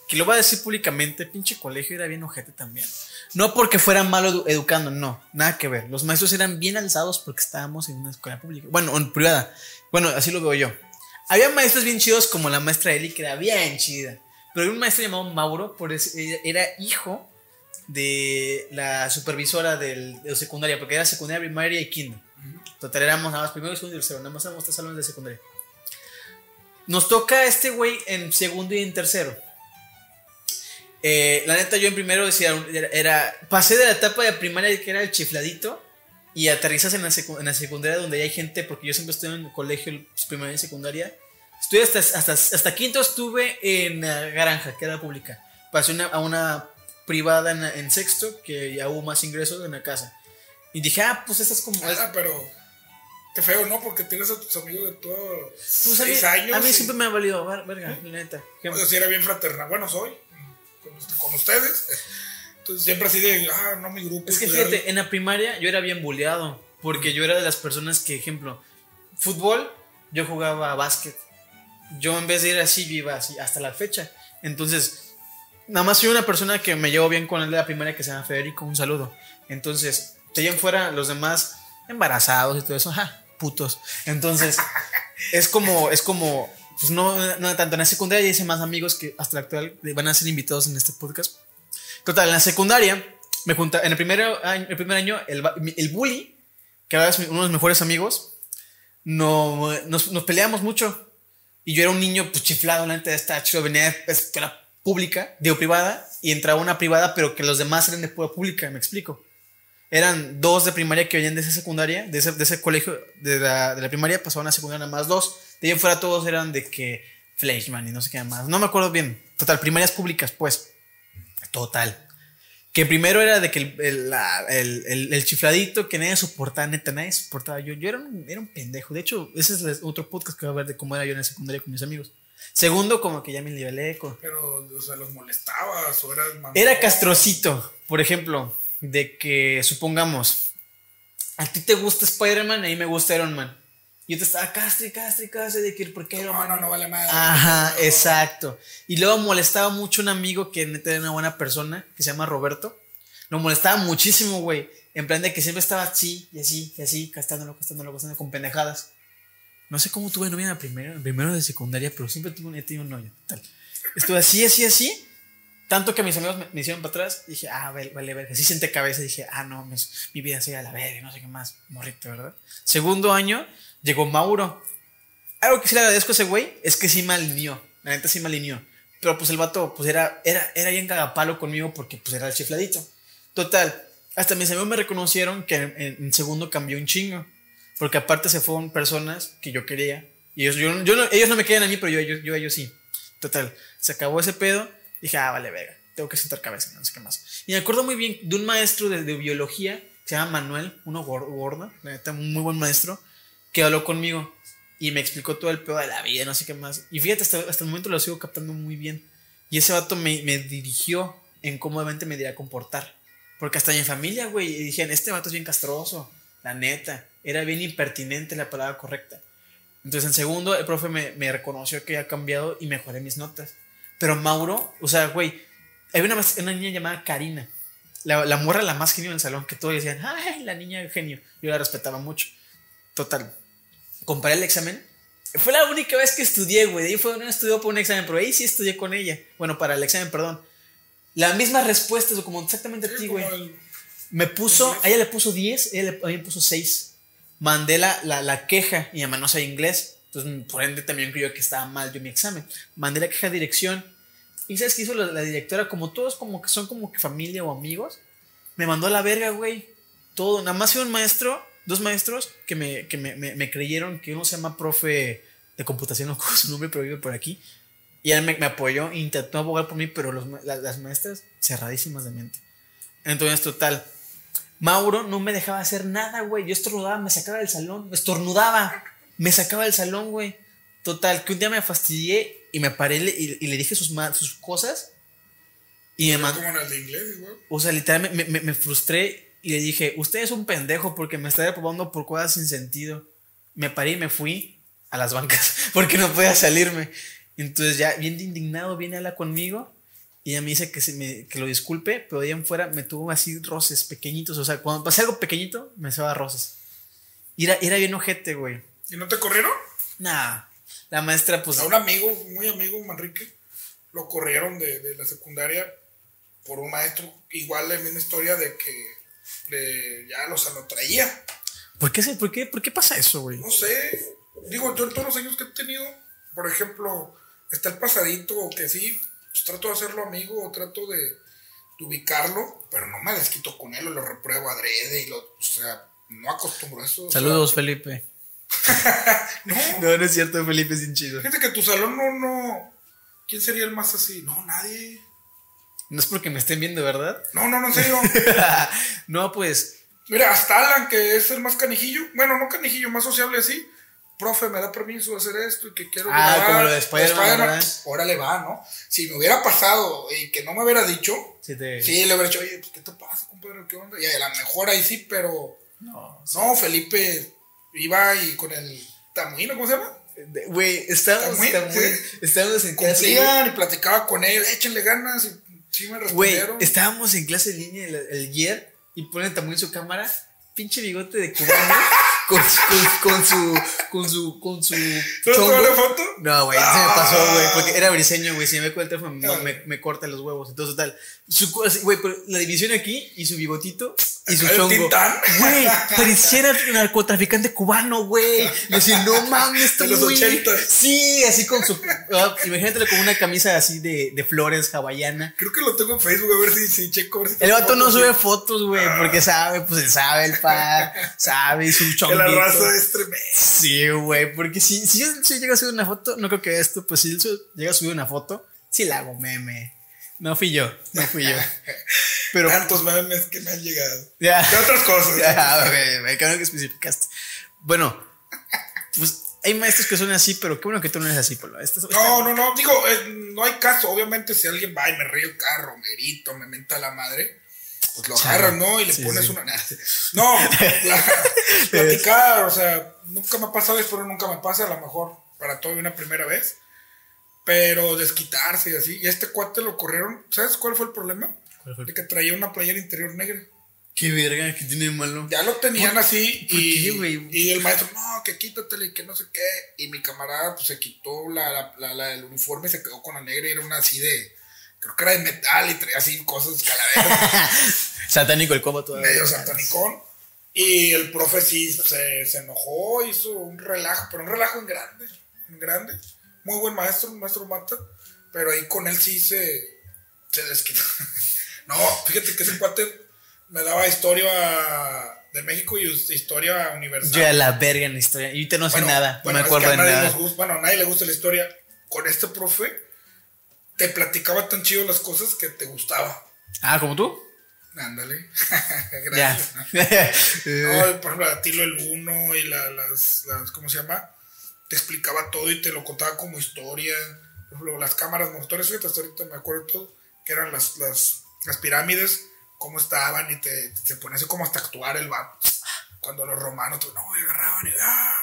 Que lo voy a decir públicamente, pinche colegio era bien ojete también. No porque fuera malo edu- educando, no, nada que ver. Los maestros eran bien alzados porque estábamos en una escuela pública. Bueno, en privada. Bueno, así lo veo yo. Había maestros bien chidos como la maestra Eli, que era bien chida. Pero había un maestro llamado Mauro, por eso era hijo de la supervisora del, de secundaria, porque era secundaria, primaria y kinder. Total, éramos nada más primero, segundo y tercero, nada más éramos tres salones de secundaria. Nos toca este güey en segundo y en tercero. Eh, la neta, yo en primero decía, era, pasé de la etapa de primaria que era el chifladito y aterrizas en la, en la secundaria donde hay gente, porque yo siempre estuve en el colegio pues, primaria y secundaria. Estuve hasta, hasta, hasta quinto estuve en granja, que era pública. Pasé una- a una privada en, en sexto, que ya hubo más ingresos en la casa. Y dije, ah, pues esta es como... es- Ah, pero qué feo, ¿no? Porque tienes a tus amigos de todos pues a mí, seis años. a mí y- siempre me ha valido, ver- verga, la neta. O sea, sí era bien fraternal. Bueno, soy con, con ustedes. Entonces siempre así de, ah, no, mi grupo. Es que fíjate, en la primaria yo era bien bulleado. Porque yo era de las personas que, ejemplo, fútbol, yo jugaba básquet. Yo en vez de ir así, yo iba así hasta la fecha. Entonces, nada más soy una persona que me llevo bien con el de la primaria que se llama Federico. Un saludo. Entonces, en fuera, los demás embarazados y todo eso, ajá, putos. Entonces, es como, es como, pues no, no tanto en la secundaria, hice más amigos que hasta la actual van a ser invitados en este podcast. Total, en la secundaria, me junta, en el primer año, el primer año el, el bully, que ahora es uno de mis mejores amigos, no, nos, nos peleamos mucho. Y yo era un niño pues, chiflado, la neta estaba chido, venía de escuela pública, digo privada, y entraba una privada, pero que los demás eran de pública, me explico. Eran dos de primaria que venían de esa secundaria, de ese, de ese colegio, de la, de la primaria, pasaban a secundaria más dos. De ahí en fuera todos eran de que Fleischmann y no sé qué más. No me acuerdo bien. Total, primarias públicas, pues. Total. Que primero era de que el, el, la- el- el- chifladito que nadie soportaba, neta, nadie soportaba. Yo, yo era, un, era un pendejo. De hecho, ese es otro podcast que voy a ver de cómo era yo en la secundaria con mis amigos. Segundo, como que ya me nivelé. con- Pero, o sea, los molestabas o eras. Era castrocito, por ejemplo, de que supongamos, a ti te gusta Spider-Man, a mí me gusta Iron Man. Y yo te estaba castre, castre, castre de que por qué Iron No, Man. no, no vale madre. Ajá, No. exacto. Y luego molestaba mucho un amigo que neta era una buena persona, que se llama Roberto. Lo molestaba muchísimo, güey. En plan de que siempre estaba así, y así, y así, castándolo, castándolo, castándolo, con pendejadas. No sé cómo tuve novia en la primera, en primero de secundaria, pero siempre tuve he tenido novia, total. Estuve así, así, así. Tanto que mis amigos me, me hicieron para atrás. Dije, ah, vale, vale, verga. Así senté cabeza. Dije, ah, no, mi vida sigue a la verga, no sé qué más. Morrito, ¿verdad? Segundo año, llegó Mauro. Algo que sí le agradezco a ese güey es que sí me alineó. La neta sí me alineó. Pero pues el vato, pues era, era, era bien cagapalo conmigo porque pues era el chifladito. Total, hasta mis amigos me reconocieron que en, en segundo cambió un chingo. Porque aparte se fueron personas que yo quería. Y ellos, yo, yo no, ellos no me querían a mí, pero yo, yo, yo a ellos sí. Total, se acabó ese pedo. Dije, ah, vale, verga, tengo que sentar cabeza, no sé qué más. Y me acuerdo muy bien de un maestro de, de biología, que se llama Manuel, uno gor- gordo, un muy buen maestro, que habló conmigo y me explicó todo el pedo de la vida, no sé qué más. Y fíjate, hasta, hasta el momento lo sigo captando muy bien. Y ese vato me, me dirigió en cómo obviamente me diría comportar. Porque hasta mi familia, güey, dijeron, este vato es bien castroso, la neta. Era bien impertinente la palabra correcta. Entonces en segundo, el profe me, me reconoció que había cambiado y mejoré mis notas. Pero Mauro, o sea, güey, había una, una niña llamada Karina. La, la morra la más genio del salón, que todos decían, ay, la niña genio. Yo la respetaba mucho. Total. Comparé el examen. Fue la única vez que estudié, güey. Ahí fue, no estudió por un examen, pero ahí sí estudié con ella. Bueno, para el examen, perdón. La misma respuesta, como exactamente a ti, güey. Me puso, a ella le puso 10, ella le- a mí me puso 6. Mandé la, la, la queja y además no sabía inglés. Entonces, por ende, también creyó que estaba mal yo mi examen. Mandé la queja a dirección. Y ¿sabes qué hizo la, directora? Como todos como que son como que familia o amigos. Me mandó a la verga, güey. Todo. Nada más fue un maestro, dos maestros que me, que me, me, me creyeron que uno se llama profe de computación, [laughs] no con su nombre, pero vive por aquí. Y él me, me apoyó, intentó abogar por mí, pero los, las maestras cerradísimas de mente. Entonces, total. Mauro no me dejaba hacer nada, güey. Yo estornudaba, me sacaba del salón. Estornudaba, me sacaba del salón, güey. Total, que un día me fastidié y me paré y, le- y- le dije sus, sus cosas. Y me mandó. Como de inglés, igual. O sea, literalmente me, me- me frustré y le dije, usted es un pendejo porque me está reprobando por cosas sin sentido. Me paré y me fui a las bancas [laughs] porque no podía salirme. Entonces ya bien indignado viene a hablar conmigo y ella me dice que, se me, que lo disculpe, pero de ahí en fuera me tuvo así roces pequeñitos. O sea, cuando pasé algo pequeñito, me daba roces. Y era, era bien ojete, güey. ¿Y no te corrieron? Nah, la maestra pues... A un amigo, muy amigo, Manrique, lo corrieron de, de la secundaria por un maestro. Igual la misma historia de que le- ya los lo traía. ¿Por qué, se- por, qué, ¿Por qué pasa eso, güey? No sé. Digo, yo en todos los años que he tenido, por ejemplo, está el pasadito o que sí, pues trato de hacerlo amigo o trato de, de ubicarlo, pero no me desquito con él o lo repruebo adrede y lo, o sea, no acostumbro a eso. o sea, Saludos, Felipe. No, [laughs] No, no es cierto, Felipe es bien chido. fíjate que tu salón no, no. ¿Quién sería el más así? No, nadie. No es porque me estén viendo, ¿verdad? No, no, no, en serio. [laughs] no, pues. Mira, hasta Alan, que es el más canijillo, bueno, no canijillo, más sociable así. Profe, me da permiso de hacer esto y que quiero. Ah, grabar, como lo de Spider-Man. Órale va, ¿no? Si me hubiera pasado y que no me hubiera dicho, Si te... sí, le hubiera dicho, oye, pues, ¿qué te pasa, compadre? ¿Qué onda? Y a lo mejor ahí sí, pero. No, No, Felipe iba y con el tamuino, ¿cómo se llama? Güey, estábamos, estábamos, sí. estábamos en clase. Cumplían y platicaba con ellos, échenle ganas y sí me Güey, respondieron. estábamos en clase de línea el, el year y ponen también su cámara, pinche bigote de cubano, [laughs] con, con, con su, con su, con su. ¿No chongo. la foto? No, güey, se me pasó, Ah. güey, porque era briseño, güey, si me con el teléfono no, Ah. me, me corta los huevos, entonces tal. Güey, pero la división aquí y su bigotito y su chongo. Tintán. Güey, pareciera narcotraficante cubano, güey. Decía, no [laughs] mames, está los muy- 80. Sí, así con su. ah, imagínatelo con una camisa así de, de flores hawaiana. Creo que lo tengo en Facebook, a ver si, si checo. Si El vato no sube fotos, güey, porque sabe, pues él sabe el pa, sabe su [laughs] Que chonguito. La raza es tremenda. Sí, güey, porque si, si yo si llega a subir una foto, no creo que esto, pues si él llega a subir una foto, sí la hago meme. No fui yo, no fui yo. [laughs] Pero Tantos memes que me han llegado. ya. De otras cosas. [laughs] Ya, güey, bueno que especificaste. Bueno, pues hay maestros que son así, pero qué bueno que tú no eres así, Polo. Esta- esta- No, no, no. Digo, eh, no hay caso. Obviamente, si alguien va y me ríe el carro, me grito, me menta la madre, pues lo Chale. agarras, ¿no? Y le Sí, pones sí. una. [laughs] No, la- [laughs] platicar, o sea, nunca me ha pasado, espero nunca me pase, a lo mejor para todo una primera vez. Pero desquitarse y así. Y a este cuate lo corrieron. ¿Sabes cuál fue el problema? ¿Cuál fue De que traía una playera interior negra. Qué verga, que tiene de malo. Ya lo tenían así y, qué, y el maestro, no, que quítatele y que no sé qué. Y mi camarada pues se quitó la, la, la- la- el uniforme y se quedó con la negra y era una así de, creo que era de metal y traía así cosas calaveras, [laughs] Satánico el combo todavía. medio satanicón. Y el profe sí se, se enojó, hizo un relajo, pero un relajo en grande, en grande. Muy buen maestro, un maestro mata, pero ahí con él sí se, se desquitó. [laughs] no, fíjate que ese cuate me daba historia de México y historia universal. Yo era la verga en la historia. Y ahorita no sé Bueno, nada, bueno, no me es que acuerdo a de nadie nada. nos gusta- bueno, a nadie le gusta la historia. Con este profe, te platicaba tan chido las cosas que te gustaba. Ah, ¿como tú? Ándale. [laughs] Gracias. [laughs] No, por ejemplo, a Tilo el Uno y la- las, las, ¿cómo se llama? Te explicaba todo y te lo contaba como historia. Por ejemplo, las cámaras motores, hasta ahorita me acuerdo todo, que eran las, las, las pirámides, cómo estaban y te, te así como hasta actuar el vato. Cuando los romanos, no, y agarraban y, ah.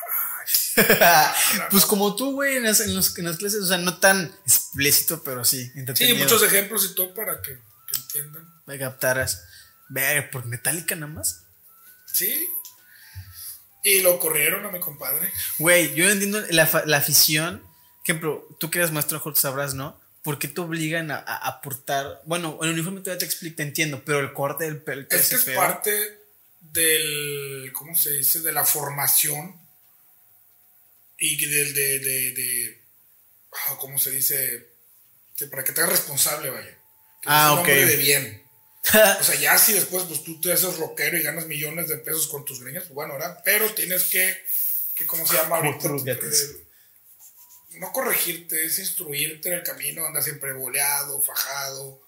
[laughs] pues como tú, güey, en las, en, los- en las clases, o sea, no tan explícito, pero sí, Sí, muchos ejemplos y todo para que, que entiendan. Me captaras. Ver, por Metallica nada más. Sí. Y lo corrieron a mi compadre. Güey, yo entiendo la, la afición. Por ejemplo, tú que eres maestro, sabrás, ¿no? ¿Por qué te obligan a, aportar? Bueno, el uniforme todavía te explico, te entiendo, pero el corte del pelo. Es que es parte del, ¿cómo se dice? De la formación y del, de, de, de ah, ¿cómo se dice? Para que te hagas responsable, vaya. Que Ah, ok. de bien. [laughs] O sea, ya si después pues tú te haces rockero y ganas millones de pesos con tus greñas, pues bueno, ¿verdad? Pero tienes que, que ¿cómo se llama ahorita? Eh, no corregirte, es instruirte en el camino, andar siempre boleado, fajado,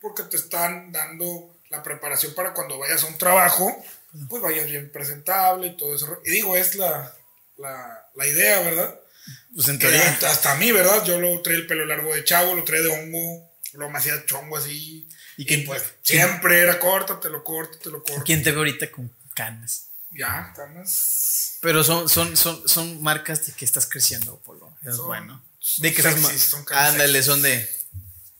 porque te están dando la preparación para cuando vayas a un trabajo, pues vayas bien presentable y todo eso. Y digo, es la, la, la idea, ¿verdad? Pues en Que teoría. hasta, hasta a mí, ¿verdad? Yo lo traía el pelo largo de chavo, lo traía de hongo, lo me hacía chongo así. ¿Y quién- pues siempre era córtatelo, córtatelo, córtatelo. ¿Quién te ve ahorita con canas? Ya, canas. Pero son, son, son, son marcas de que estás creciendo, Polo. Es Son- bueno. son De que estás sexys, son canas Ándale, son de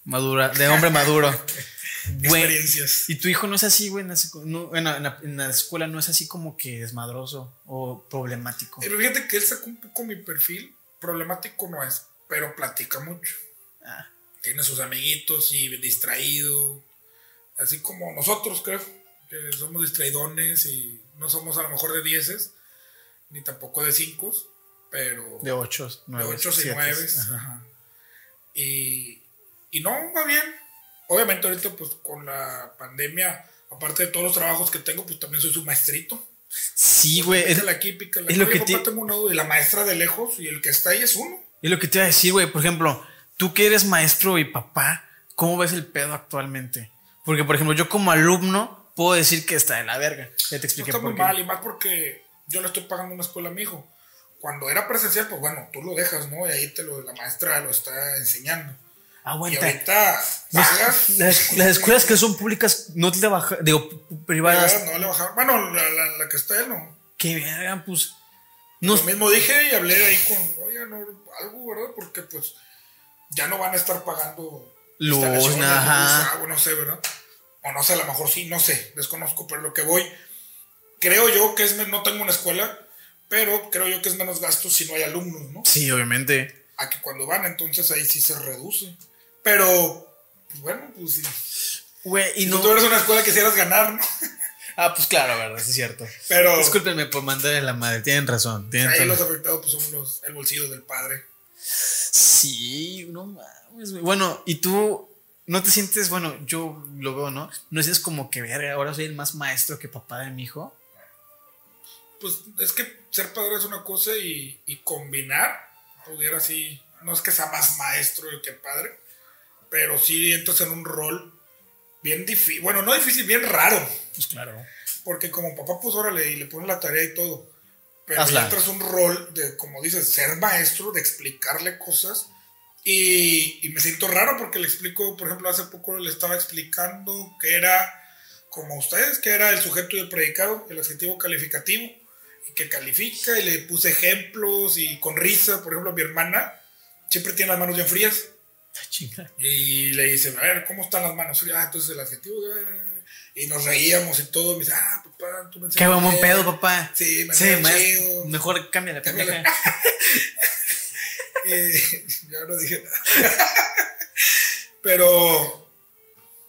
madura, de hombre maduro. [laughs] Güey, Experiencias. Y tu hijo no es así, güey. En la, no, en la- en escuela no es así como que desmadroso o problemático. Pero fíjate que él sacó un poco mi perfil. Problemático no es, pero platica mucho. Ah, Tiene sus amiguitos y distraído. Así como nosotros, creo. Que somos distraidones y no somos a lo mejor de dieces, ni tampoco de cinco, pero de ocho, de ocho y nueve. Y, y no, va bien. Obviamente ahorita pues con la pandemia, aparte de todos los trabajos que tengo, pues también soy su maestrito. Sí, güey. Es, aquí, pícala es lo que tengo una duda, y la maestra de lejos y el que está ahí es uno. es lo que te iba a decir, güey. Por ejemplo, tú que eres maestro y papá, ¿cómo ves el pedo actualmente? Porque, por ejemplo, yo como alumno puedo decir que está de la verga. Ya te No expliqué está por muy qué. mal, y más porque yo le estoy pagando una escuela a mi hijo. Cuando era presencial, pues bueno, tú lo dejas, ¿no? Y ahí te lo, la maestra lo está enseñando. Y Aguanta. ahorita. Las, las escuelas que son públicas no te bajan, digo, privadas. No le bajaron. Bueno, la, la, la que está él no. Qué verga, pues. No, Lo mismo dije y hablé ahí con, oye, no, algo, ¿verdad? Porque pues ya no van a estar pagando Luz, ajá. luz, no sé, ¿verdad? O no sé, a lo mejor sí, no sé, desconozco, pero lo que voy, creo yo que es, no tengo una escuela, pero creo yo que es menos gasto si no hay alumnos, ¿no? Sí, obviamente. A que cuando van, entonces ahí sí se reduce. Pero, pues bueno, pues sí. Güey, y Si no. tú tuvieras una escuela quisieras ganar, ¿no? [laughs] Ah, pues claro, verdad, sí es cierto. Pero Discúlpenme por mandarle la madre, tienen razón. Tienen ahí los afectados pues son los, el bolsillo del padre. Sí, no mames. Bueno, y tú no te sientes, bueno, yo lo veo, ¿no? No sientes como que, verga, ahora soy el más maestro que papá de mi hijo. Pues es que ser padre es una cosa y, y combinar, pudiera así, no es que sea más maestro que padre, pero sí entras en un rol bien difícil, bueno, no difícil, bien raro, Pues claro. porque como papá pues órale y le pones la tarea y todo, pero Hazla. entras en un rol de, como dices, ser maestro, de explicarle cosas y, y me siento raro porque le explico, por ejemplo, hace poco le estaba explicando que era, como ustedes, que era el sujeto y el predicado, el adjetivo calificativo, y que califica y le puse ejemplos y con risa, por ejemplo, mi hermana siempre tiene las manos bien frías. Ah, Chinga. Y le dice, a ver, ¿cómo están las manos? Ah, entonces el adjetivo. eh, Y nos reíamos y todo. Me dice, ah, papá, tú me Qué buen bien". pedo, papá. Sí, me Sí, chido. Mejor cambia la pendeja. Y [laughs] yo no dije nada. [laughs] Pero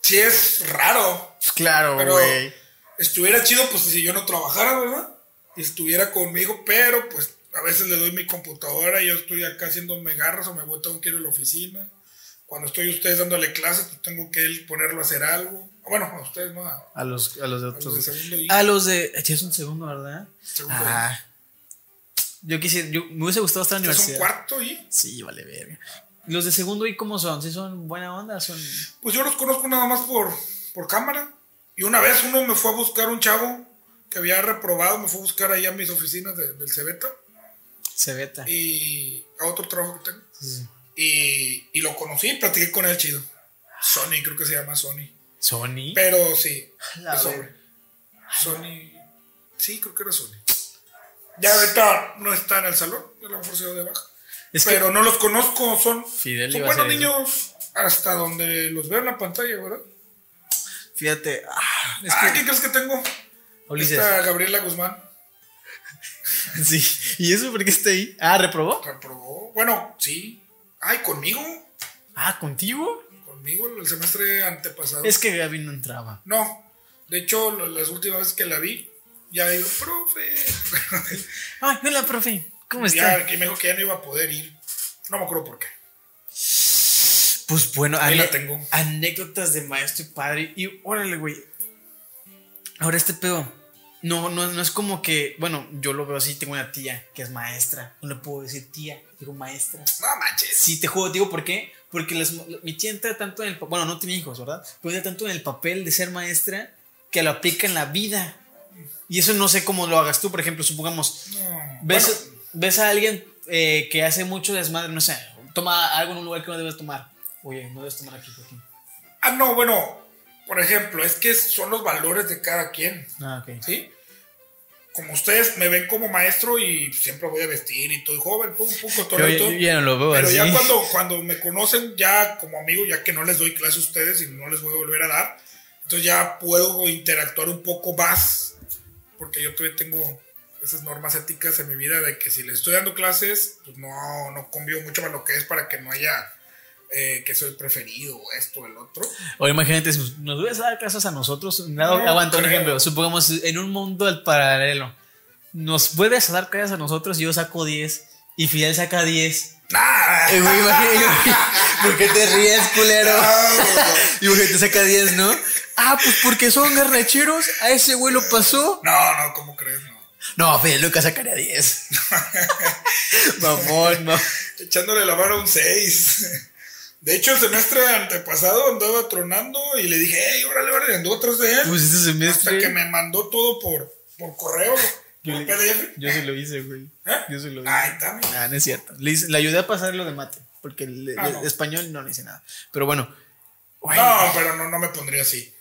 sí es raro. Pues claro, güey. estuviera chido, pues si yo no trabajara, ¿verdad? Y estuviera conmigo, pero pues a veces le doy mi computadora y yo estoy acá haciéndome garras o me voy, tengo que ir a la oficina. Cuando estoy ustedes dándole clases, pues tengo que él ponerlo a hacer algo. Bueno, a ustedes no, a, A los, a los de a los de otros. segundo y A los de. Ya es un segundo, ¿verdad? segundo. Ah. Yo quisiera. Yo, me hubiese gustado estar en la ¿Es un universidad. cuarto y? Sí, vale, verga. Los de segundo y cómo son? ¿Sí son buena onda? ¿Son Pues yo los conozco nada más por, por cámara. Y una vez uno me fue a buscar un chavo que había reprobado, me fue a buscar ahí a mis oficinas de- del Cebeta cebeta? y a otro trabajo que tengo. Sí. Y, y lo conocí, platiqué con él chido. Sony, creo que se llama Sony. ¿Sony? Pero sí, La es hombre. Sony, sí, creo que era Sony. Ya ahorita no está en el salón, a lo mejor se de baja. Es que- Pero no los conozco, son, Fidel son buenos niños hasta donde los veo en la pantalla, ¿verdad? Fíjate. Ah, es ah, que. ¿quién crees que tengo? Ulises. Esta Gabriela Guzmán [laughs] Sí. ¿Y eso por qué está ahí? Ah, ¿reprobó? reprobó. Bueno, sí. Ay, conmigo. Ah, ¿contigo? Conmigo el semestre antepasado. Es que Gaby no entraba. No. De hecho, las últimas veces que la vi, ya digo, profe. [laughs] Ay, hola, profe. ¿Cómo ya, está? que me dijo que ya no iba a poder ir. No me acuerdo por qué. Pues bueno, Ahí la tengo. anécdotas de maestro y padre. Y órale, güey. Ahora este pedo. No, no, no es como que, bueno, yo lo veo así, tengo una tía que es maestra, no le puedo decir tía, digo maestra. No manches. Sí, te juego, digo, ¿por qué? Porque las- mi tía entra tanto en el, bueno, no tiene hijos, ¿verdad? Pero entra tanto en el papel de ser maestra que lo aplica en la vida. Y eso no sé cómo lo hagas tú, por ejemplo, supongamos, No. ves, Bueno, ves a alguien eh, que hace mucho desmadre, no sé, toma algo en un lugar que no debes tomar. Oye, no debes tomar aquí, Joaquín. ah, no, bueno, por ejemplo, es que son los valores de cada quien, Ah, ok. ¿sí? Como ustedes me ven como maestro y siempre voy a vestir y estoy joven, pum, Yo, cotorreo. yo ya no lo veo Pero así. ya cuando, cuando me conocen ya como amigo, ya que no les doy clase a ustedes y no les voy a volver a dar, entonces ya puedo interactuar un poco más, porque yo todavía tengo esas normas éticas en mi vida de que si les estoy dando clases, pues no, no convivo mucho con lo que es para que no haya eh, que soy preferido esto o el otro. O imagínate, si nos hubieras dado clases a nosotros. No aguanta un ejemplo. Supongamos en un mundo al paralelo. Nos puedes dar clases a nosotros y yo saco 10 y Fidel saca 10. ¡Nah! Eh, güey, imagínate, ¿Por qué te ríes, culero? Ah, [laughs] Y güey, te saca 10, ¿no? Ah, pues porque son garnacheros. A ese güey lo pasó. No, no, ¿cómo crees? No. No, Fidel nunca sacaría 10. [laughs] Mamón, no. echándole la mano a un 6. De hecho, el semestre antepasado andaba tronando y le dije, hey, órale, órale, anduvo atrás de él. Pues este hasta semestre. que me mandó todo por, por correo, Yo por le- PDF. Yo se lo hice, güey. ¿Eh? Yo se lo hice. Ay, dame. Ah, no es cierto. Le, hice- le ayudé a pasar lo de mate. Porque el, Ah, el no. español no le hice nada. Pero bueno. güey, No, pero no, no me pondría así.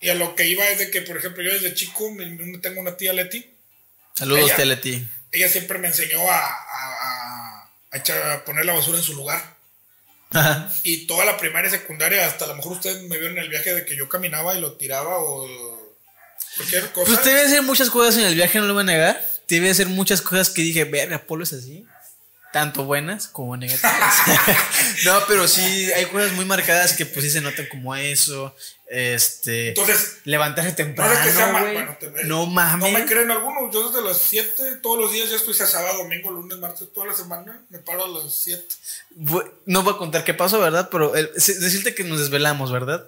Y a lo que iba es de que, por ejemplo, yo desde chico tengo una tía Leti. Saludos, ella- Teleti. Ella siempre me enseñó a, a- a- a echar, a poner la basura en su lugar. Y toda la primaria y secundaria, hasta a lo mejor ustedes me vieron en el viaje de que yo caminaba y lo tiraba o cualquier cosa. Pues te voy a hacer muchas cosas en el viaje, no lo voy a negar. Te voy a hacer muchas cosas que dije, verga, Polo es así. Tanto buenas como negativas. [laughs] no, pero sí, hay cosas muy marcadas que pues sí se notan como eso. Este. Entonces, levantarse no temprano. es que sea mal, güey. bueno, te- no No mames. me creen algunos. Yo desde las 7, todos los días, ya estoy sábado, domingo, lunes, martes, toda la semana. Me paro a las 7. Bu- No voy a contar qué pasó, ¿verdad? Pero el- decirte que nos desvelamos, ¿verdad?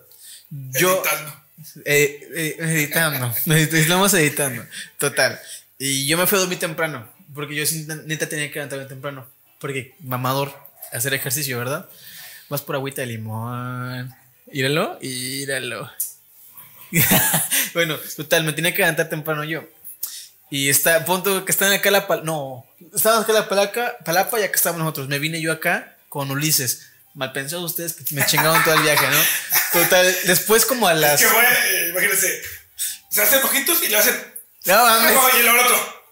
Yo. Editando. Eh, eh, editando. [laughs] Estamos editando. Total. Y yo me fui a dormir temprano. Porque yo neta tenía que levantarme temprano. Porque mamador, hacer ejercicio, ¿verdad? Vas por agüita de limón. Íralo, íralo. [laughs] bueno, total, me tenía que levantar temprano yo. Y está, punto que están acá la No, estábamos acá la palaca, palapa y acá estábamos nosotros. Me vine yo acá con Ulises. Mal pensados ustedes que me chingaron todo el viaje, ¿no? Total, después como a las. Es que, eh, imagínense. Se hacen ojitos y le hacen. No mames. Y el otro.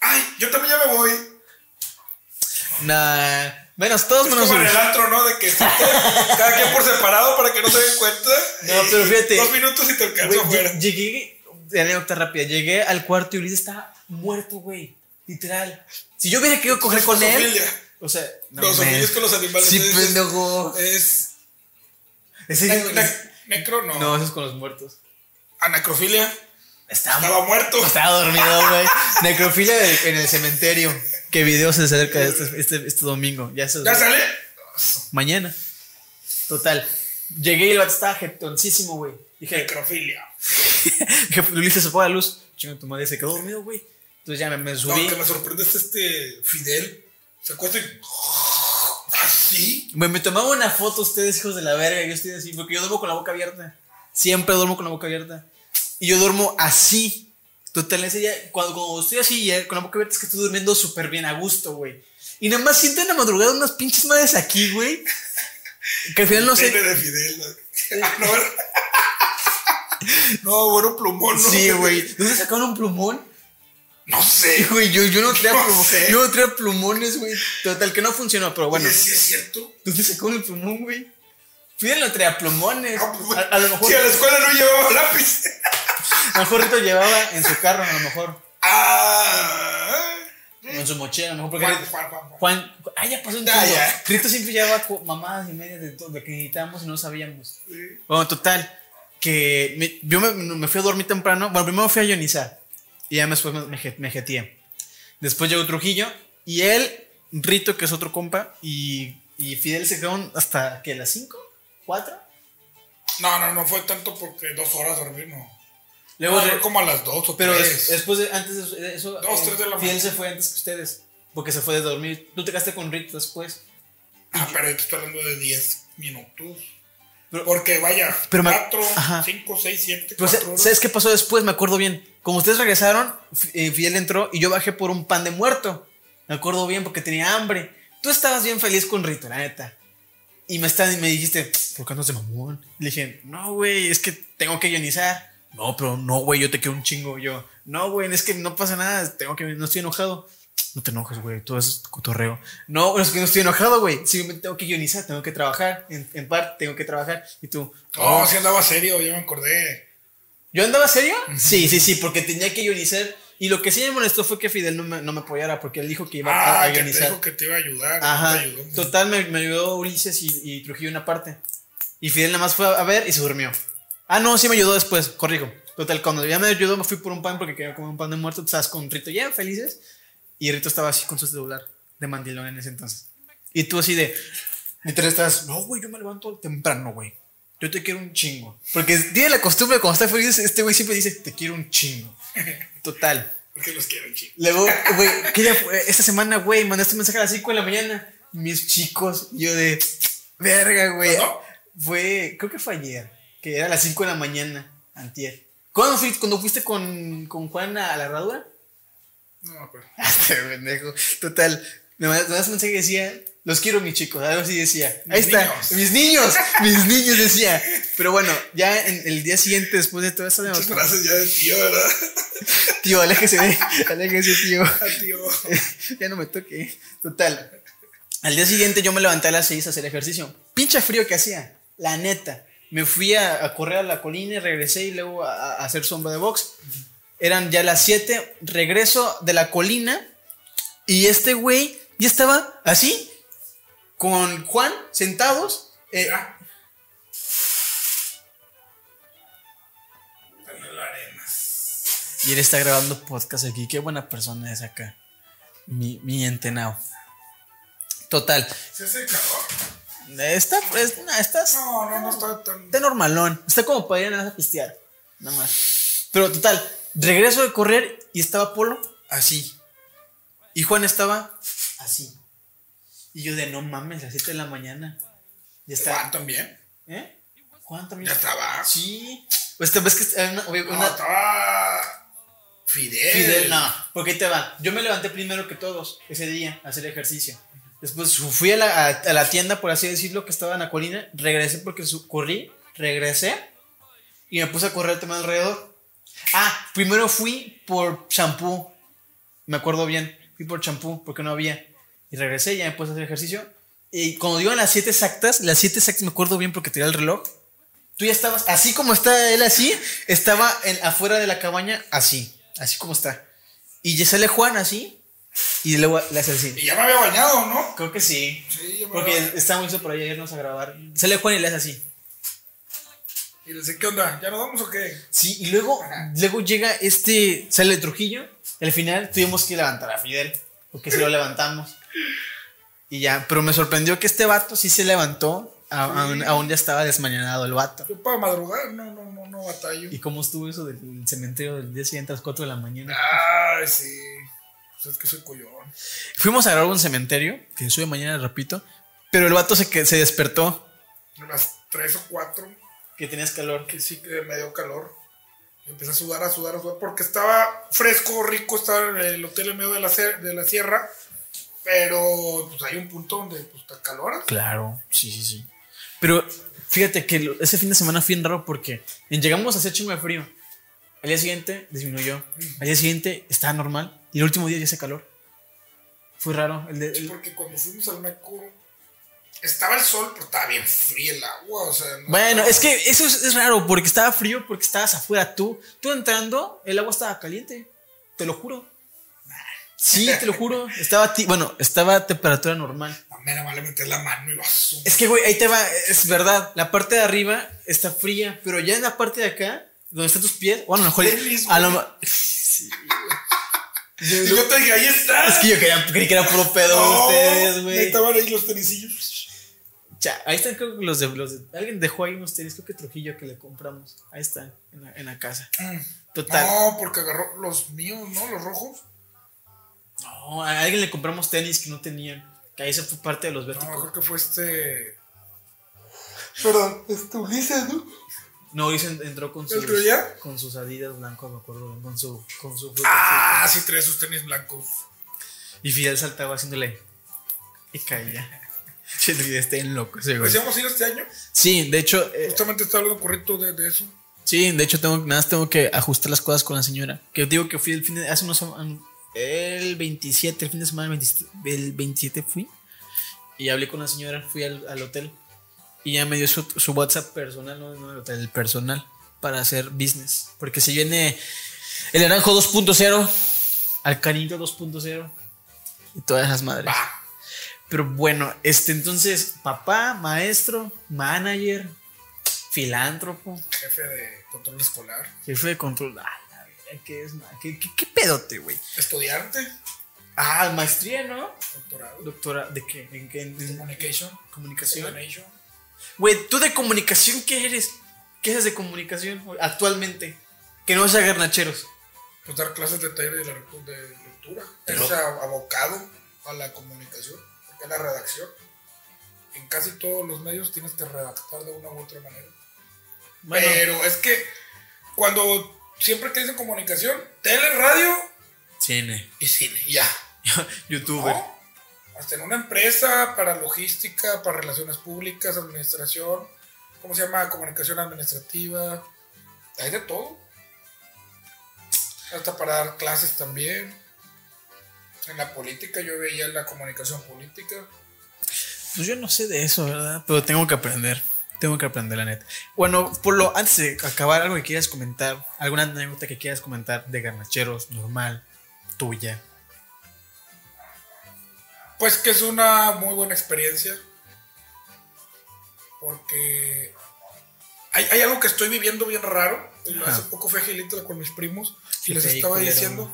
Ay, yo también ya me voy. Nah, menos todos Es menos como en el antro, ¿no? De que cada quien por separado para que no se den cuenta. No, pero fíjate. Dos minutos y te alcanzo Güey, afuera. lle- llegué, anécdota rápida, llegué al cuarto y Ulises estaba muerto, güey. Literal. Si yo hubiera querido coger con él. O sea, no, Los con los animales. Sí, es- pendejo. Es. Ese ne- ne- necro, no. No, eso es con los muertos. Anacrofilia. Estaba, Estaba muerto. estaba dormido, güey. Necrofilia en el cementerio. ¿Qué video se acerca este, este, este domingo? Ya, se- ¿Ya sale? Mañana. Total. Llegué y el vato estaba jetoncísimo, güey. Dije, Necrofilia. [laughs] Dije, Ulises se fue a la luz. Chinga, tu madre se quedó dormido, güey. Entonces ya me, me No, subí. que me sorprende es este Fidel. Se acuesta y. ¿Así? Me, me tomaba una foto ustedes, hijos de la verga. Yo estoy así, porque yo duermo con la boca abierta. Siempre duermo con la boca abierta. Y yo duermo así. Total, ese día, cuando, cuando estoy así ya, con la boca abierta, es que estoy durmiendo súper bien a gusto, güey. Y nada más siento en la madrugada unas pinches madres aquí, güey. Que al final no sé. De Fidel. ¿no? Ah, [laughs] no, era- no, bueno, plumón, ¿no? Sí, güey. ¿Dónde sacaron un plumón? No sé. Güey, yo, yo no traía No plumones. Yo no traía plumones, güey. Total, que no funcionó, pero bueno. Oye, sí es cierto. ¿Dónde sacó el plumón, güey? Fidel no traía plumones. Pues, A, a lo mejor, Si a la escuela no llevaba lápiz. [laughs] a lo mejor Rito llevaba en su carro, a lo mejor. Ah. O en su mochila, a lo mejor. Porque Juan, Juan, Juan, Juan. Ah, ya pasó un tiempo. ya. Rito siempre llevaba mamadas y medias de todo, de que necesitábamos y no sabíamos. Sí. Bueno, total. Que me- yo me, me fui a dormir temprano. Bueno, primero fui a ionizar. Y ya después me, me jeteé. Después llegó Trujillo. Y él, Rito, que es otro compa. Y, y Fidel se quedaron hasta que las 5, 4. No, no, no fue tanto porque dos horas dormir, no. Luego, No, re- como a las 2 o pero 3. des- después de, antes de eso, Dos, eh, tres de la mañana. se fue antes que ustedes. Porque se fue de dormir. Tú te quedaste con Rito después. Ah, pero yo estoy hablando de 10 minutos. Pero- Porque vaya, Pero me- 4, ajá. 5, 6, 7, Pero, 4 horas. ¿sabes qué pasó después? Me acuerdo bien. Como ustedes regresaron, eh, Fidel entró y yo bajé por un pan de muerto. Me acuerdo bien porque tenía hambre. Tú estabas bien feliz con Rito, la neta. Y me, está- me dijiste, ¿por qué no se mamón? Le dije, no, güey, es que tengo que ionizar. No, pero no, güey, yo te quiero un chingo. Yo, no, güey, es que no pasa nada, tengo que, no estoy enojado. No te enojes, güey, todo es cotorreo. No, es que no estoy enojado, güey. Simplemente tengo que ionizar, tengo que trabajar. En, en parte, tengo que trabajar. Y tú, No, si andaba serio, ya me acordé. ¿Yo andaba serio? Sí, sí, sí, porque tenía que ionizar. Y lo que sí me molestó fue que Fidel no me, no me apoyara, porque él dijo que iba a, Ah, a que te ionizar. dijo que te iba a ayudar. Ajá. te ayudó. Total, me, me ayudó Ulises y, y Trujillo una parte. Y Fidel nada más fue a ver y se durmió. Ah, no, sí me ayudó después, corrijo. Total, cuando ya me ayudó, me fui por un pan porque quería comer un pan de muerto. Estabas con Rito ya felices. Y Rito estaba así con su celular de mandilón en ese entonces. Y tú así de. Literal estás, no, güey, yo me levanto temprano, güey. Yo te quiero un chingo. Porque tiene la costumbre, cuando está feliz, este güey siempre dice, te quiero un chingo. Total. Porque los quiero, chicos. Luego, güey, ¿qué día fue? esta semana, güey, mandaste un mensaje a las 5 de la mañana. Mis chicos, yo de, verga, güey. ¿Cuándo? Fue, creo que fue ayer, que era a las 5 de la mañana, antier. ¿Cuándo fuiste, cuando fuiste con, con Juan a la herradura? No, pero. [laughs] Este pendejo. Total, me mandaste un mensaje que decía, los quiero, mis chicos. Algo así decía. Ahí está, niños. mis niños, mis niños decía. Pero bueno, ya en el día siguiente, después de todo eso, Muchas gracias ya de tío, ¿verdad? [laughs] tío, aléjese de, [laughs] aléjese, tío. Ah, tío. ya no me toque. Total. Al día siguiente yo me levanté a las 6 a hacer ejercicio. Pinche frío que hacía. La neta. Me fui a, a correr a la colina y regresé y luego a, a hacer sombra de box. Eran ya las 7. Regreso de la colina y este güey ya estaba así. Con Juan sentados. eh, y él está grabando podcast aquí. Qué buena persona es acá. Mi, mi entenao. Total. ¿Se hace calor? Está, es- no, estás, No, no, no está tan. Está normalón. Está como para ir más a pistear. Nada más. Pero total, regreso de correr y estaba Polo así. Y Juan estaba así. Y yo de no mames, a las 7 de la mañana. Ya está. Juan también. ¿Eh? Juan también. Ya estaba. Sí. Pues te ves que una, No, estaba. Fidel. Fidel, no. Porque ahí te va. Yo me levanté primero que todos ese día a hacer ejercicio. Después fui a la, a- la tienda, por así decirlo, que estaba en la colina. Regresé porque su- corrí. Regresé. Y me puse a correr también alrededor. Ah, primero fui por champú. Me acuerdo bien. Fui por champú porque no había. Y regresé, ya me puse a hacer ejercicio. Y cuando digo las 7 exactas, las 7 exactas me acuerdo bien porque tiré el reloj. Tú ya estabas, así como está él así, estaba en, afuera de la cabaña así, así como está. Y ya sale Juan así, y luego le hace así. Y ya me había bañado, ¿no? Creo que sí. Sí, ya me Porque había estábamos listos para irnos a grabar. Sale Juan y le hace así. Y le decía, ¿qué onda? ¿Ya nos vamos o qué? Sí, y luego, luego llega este, sale Trujillo. al final tuvimos que levantar a Fidel, porque se lo levantamos. Y ya, pero me sorprendió que este vato sí se levantó, a- aún, aún ya estaba desmañanado el vato. Yo para madrugar, no, no, no, no batallo. ¿Y cómo estuvo eso del cementerio del día siguiente a las 4 de la mañana? Ay, sí. Pues es que soy collón. Fuimos a grabar un cementerio, que sube mañana, repito, pero el vato se, que, se despertó, las 3 o 4, que tenías calor. que sí que me dio calor. Empecé a sudar, a sudar, a sudar, porque estaba fresco, rico, estaba en el hotel en medio de la, de la sierra. Pero pues hay un punto donde pues te caloras. Claro, sí, sí, sí. Pero fíjate que ese fin de semana fue bien raro porque llegamos a hacer chingo de frío. Al día siguiente disminuyó. Al día siguiente estaba normal. Y el último día ya hace calor. Fue raro. El de- el- porque cuando fuimos al Meco estaba el sol, pero estaba bien fría el agua. O sea, no Bueno, estaba- es que eso es, es raro porque estaba frío porque estabas afuera tú. Tú entrando, el agua estaba caliente. Te lo juro. Sí, te lo juro. [laughs] Estaba, ti- bueno, estaba a temperatura normal. A mí nada más le meter la mano y vas. Es que, güey, ahí te va, es verdad. La parte de arriba está fría, pero ya en la parte de acá, donde están tus pies, bueno, mejor. A lo [laughs] Sí, Y güey. yo te dije, ahí está. Es que yo quería, creí que era puro pedo de No, ustedes, güey. Estaban ahí los tenisillos. Ya, ahí están creo que los de, los de- Alguien dejó ahí unos tenis, creo que Trujillo que le compramos. Ahí están, en la, en la casa. Total. No, porque agarró los míos, ¿no? Los rojos. No, a alguien le compramos tenis que no tenían. Que ahí se fue parte de los No, vértigos. creo que fue este. Perdón, este Ulises, ¿no? No, dicen entró con ¿El sus, con sus adidas blancos, me acuerdo. Con su. Con su Ah, sí, traía sus tenis blancos. Y Fidel saltaba haciéndole. Y caía. [laughs] Che, Fidel está en loco ese güey. Pues ir este año. Sí, de hecho. eh, Justamente estaba hablando correcto de, de eso. Sí, de hecho tengo, nada más tengo que ajustar las cosas con la señora. Que digo que fui el fin de, hace unos el 27, el fin de semana el 27, el 27 fui y hablé con la señora, fui al, al hotel y ya me dio su, su WhatsApp personal, no, no el personal para hacer business, porque se viene el naranjo 2.0, alcanito 2.0 y todas esas madres. Pero bueno, este entonces papá, maestro, manager, filántropo, Jefe de control escolar. Jefe de control. Ah, la ¿qué es? ¿Qué, qué, qué pedote, güey? Estudiante. Ah, maestría, ¿no? Doctorado. Doctora, ¿de qué? ¿En qué? ¿En Communication. comunicación? Coordination. Güey, ¿tú de comunicación qué eres? ¿Qué haces de comunicación actualmente? Que no sea garnacheros. Pues dar clases de taller de, la, de lectura. Pero- sea, abocado a la comunicación, porque es la redacción. En casi todos los medios tienes que redactar de una u otra manera. Bueno, Pero es que cuando siempre que dicen comunicación, tele, radio cine. y cine, ya. [laughs] Youtuber. ¿no? Hasta en una empresa para logística, para relaciones públicas, administración, ¿cómo se llama? Comunicación administrativa. Hay de todo. Hasta para dar clases también. En la política yo veía la comunicación política. Pues yo no sé de eso, ¿verdad? Pero tengo que aprender. Tengo que aprender, la neta. Bueno, por lo antes de acabar, algo que quieras comentar, alguna anécdota que quieras comentar de garnacheros, normal, tuya. Pues que es una muy buena experiencia. Porque hay, hay algo que estoy viviendo bien raro. Ajá. Hace poco fui a Gilitla con mis primos y les estaba diciendo.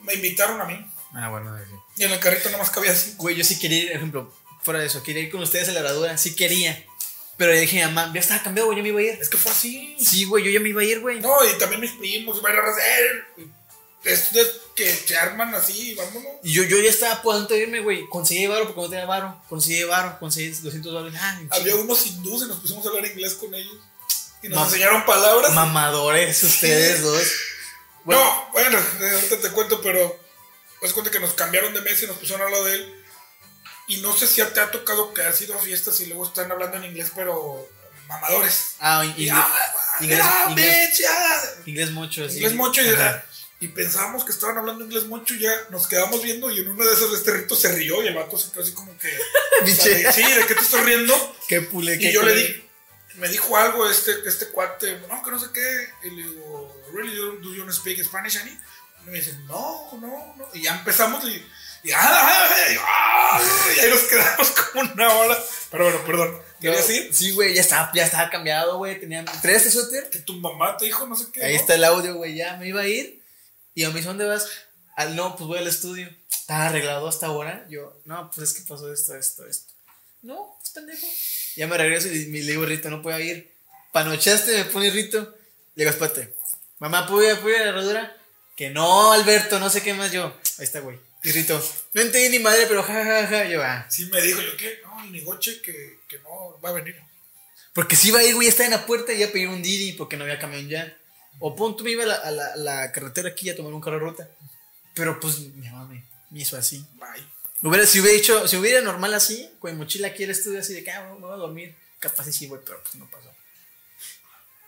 Me invitaron a mí. Ah, bueno, sí. Y en el carrito nada más cabía así. Güey, yo sí quería ir, por ejemplo, fuera de eso, quería ir con ustedes a la herradura, sí quería. Pero le dije mamá, ya estaba cambiado, güey, yo me iba a ir. Es que fue así. Sí, güey, yo ya me iba a ir, güey. No, y también mis primos, razas, eh, Es de que se arman así, vámonos. Y yo, yo ya estaba a punto de irme, güey. Conseguí varo porque no tenía varo. Conseguí varo, conseguí 200 dólares. Ah, Había unos hindúes y nos pusimos a hablar inglés con ellos. Y nos Mam- enseñaron palabras. Mamadores ustedes dos. Bueno, No, bueno, eh, ahorita te cuento, pero pues cuenta que nos cambiaron de mesa y nos pusieron a lo de él. Y no sé si te ha tocado que has ido a fiestas y luego están hablando en inglés, pero mamadores. ah, Y, inglés, ah, inglés, ah, inglés, ah. mucho. así. Inglés mucho y, Ajá. Y pensábamos que estaban hablando inglés mucho y ya nos quedamos viendo y en una de esas este rito se rió y el vato se quedó así como que... [laughs] de- sí, ¿de qué te estás riendo? Qué pule, Y yo le di, me dijo algo este, este cuate, no, que no sé qué. Y le digo, ¿really do, you speak Spanish, Annie? Y me dice, no, no, no. Y ya empezamos y, y, ah, ah, ah, y, ah, y ahí nos quedamos [laughs] como una hora. Pero bueno, perdón. ¿Querías No, ir? Sí, güey, ya estaba, ya estaba cambiado, güey. Tenía. ¿Traes este suéter? Que tu mamá te dijo no sé qué. Ahí ¿no? está el audio, güey. Ya me iba a ir. Y a mí, ¿dónde vas? Al no, pues voy al estudio. Estaba arreglado hasta ahora. Yo, no, pues es que pasó esto, esto, esto. No, pues pendejo. Ya me regreso y me le digo, Rito, no puedo ir. Panochaste, me pone Rito. Le digo, espérate. Mamá, ¿puedo ir, ¿puedo ir a la herradura? Que no, Alberto, no sé qué más yo. Ahí está, güey. Y Rito, no entendí ni madre, pero jajaja. Ja, ja. Yo, ah. Sí me dijo, yo qué, no, el negoche que, que no va a venir. Porque si iba a ir, güey, estaba en la puerta y iba a pedir un Didi porque no había camión ya. O pon, tú me iba a la, a la, a la carretera aquí a tomar un carro de ruta. Pero pues mi mamá me, me hizo así. Bye. Hubiera, si hubiera hecho, si hubiera normal así, con mi mochila aquí al estudio así de que ah, me voy a dormir. Capaz sí, sí, güey, pero pues no pasó.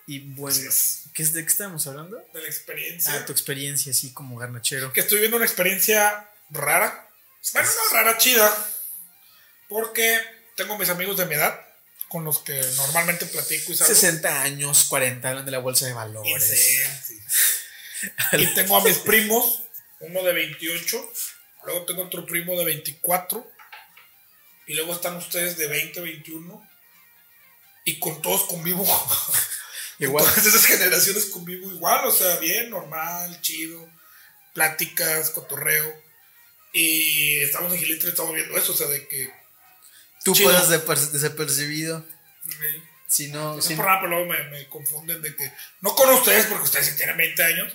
Y bueno, es. ¿qué es de qué estábamos hablando? De la experiencia. Ah, tu experiencia así como garnachero. que estoy viendo una experiencia rara. Bueno, no rara, chida. Porque tengo mis amigos de mi edad con los que normalmente platico y salgo. 60 años, 40, hablan de la bolsa de valores. Sí, sí. Y tengo a mis primos, uno de 28, luego tengo otro primo de 24, y luego están ustedes de 20, 21, y con todos convivo. [laughs] Igual. Con todas esas generaciones convivo igual, o sea, bien, normal, chido, pláticas, cotorreo. Y estamos en Gilitro y estamos viendo eso, o sea, de que Tú Chido. desaper- desapercibido. Sí. Si no, si por nada, pero luego me, me confunden de que. No con ustedes, porque ustedes sí tienen 20 años,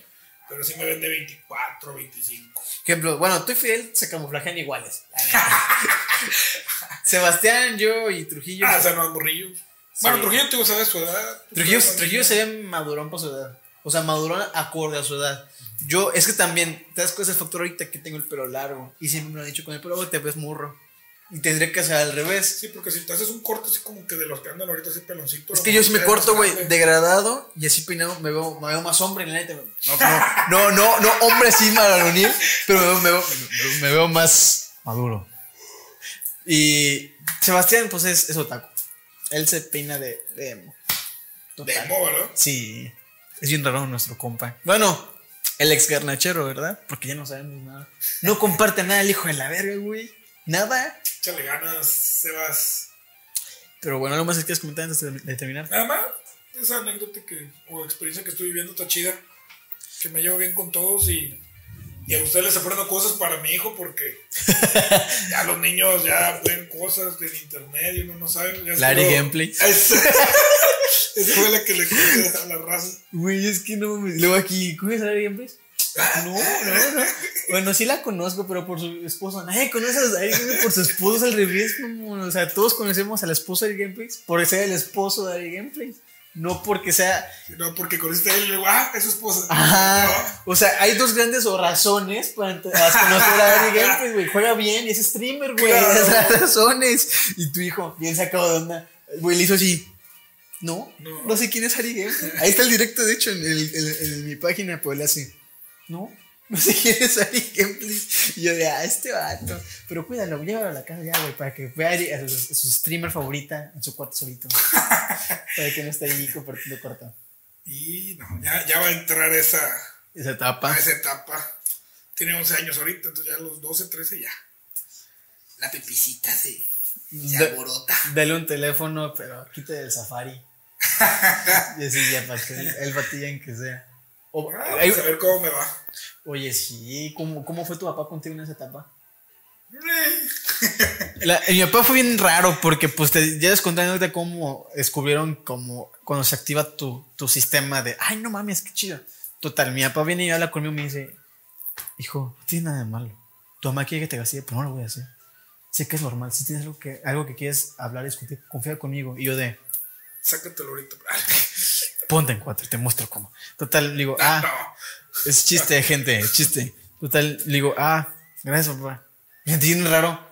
pero sí me ven de 24, 25. ejemplo, bueno, tú y Fidel se camuflajean iguales. [laughs] Sebastián, yo y Trujillo. Ah, o sea, no es morrillos. Bueno, Trujillo, tú sabes su edad. Trujillo, Trujillo se ve madurón por su edad. O sea, madurón acorde a su edad. Yo, es que también, te das cuenta del factor ahorita que tengo el pelo largo. Y siempre me lo han dicho con el pelo te ves murro. Y tendría que hacer al revés. Sí, porque si te haces un corte así como que de los que andan ahorita así peloncito. Es que yo si me corto, güey, degradado y así peinado, me veo, me veo más hombre, la neta. No, no, no, no, hombre así maronil, pero me veo, me, veo, me veo más maduro. Y Sebastián, pues es, es otaku. Él se peina de, de emo. Total. Demo, ¿verdad? Sí, es bien raro nuestro compa. Bueno, el ex garnachero, ¿verdad? Porque ya no sabemos nada. No comparte nada el hijo de la verga, güey. Nada. Échale ganas, Sebas. Pero bueno, algo más que quieres comentar antes de, terminar. Nada más, esa anécdota que, o experiencia que estoy viviendo está chida. Que me llevo bien con todos y, y a ustedes les aprendo cosas para mi hijo porque [laughs] ya los niños ya ven cosas del internet y uno no sabe. Larry Gameplay. [laughs] Esa, esa fue la que le conté a la raza. Güey, es que no mames. Luego aquí, ¿conoces a Larry Gameplays? No, no, no. Bueno, sí la conozco, pero por su esposo. Nadie conoce a Gameplays por su esposo, es al revés. mamón. O sea, todos conocemos al esposo de Larry Gameplays por ser el esposo de Larry Gameplays. No porque sea. No, porque con este ah, es su esposa. Ajá. O sea, hay dos grandes o razones para conocer a Larry Gameplays, güey. Juega bien y es streamer, güey. Claro. [laughs] Esas razones. Y tu hijo, bien sacado de onda. Güey, le hizo así. No, no, No. sé quién es Harry Gameplays. Ahí está el directo, de hecho, en, el- en- en mi página, pues le hace. No, [laughs] no sé quién es Harry Gameplays. Y yo de, ah, este vato. Pero cuídalo, llévalo a la casa ya, güey, para que vea a su, a su streamer favorita en su cuarto solito. [laughs] para que no esté ahí compartiendo cuarto. Y no, ya, ya va a entrar esa, Esa etapa. esa etapa. Tiene 11 años ahorita, entonces ya a los 12, 13 ya. La pepicita se, se Da- alborota. Dale un teléfono, pero quita el safari. [laughs] y así ya para que él batilla en que sea. O- Ah, hay- a ver cómo me va. oye, sí, ¿cómo, ¿cómo fue tu papá contigo en esa etapa? [laughs] La- mi papá fue bien raro porque pues te ya contando de cómo descubrieron como cuando se activa tu, tu sistema de, ay, no mames, qué chido. Total, mi papá viene y habla conmigo y me dice, hijo, no tiene nada de malo. Tu mamá quiere que te castigue, pero no lo voy a hacer. Sé que es normal, si tienes algo que, algo que quieres hablar, discutir, confía conmigo. Y yo de, Sácatelo ahorita. [laughs] ponte en cuatro, te muestro cómo. Total, le digo, ah, es chiste, gente, es chiste. Total, le digo, ah, gracias, papá. Me sentí bien raro.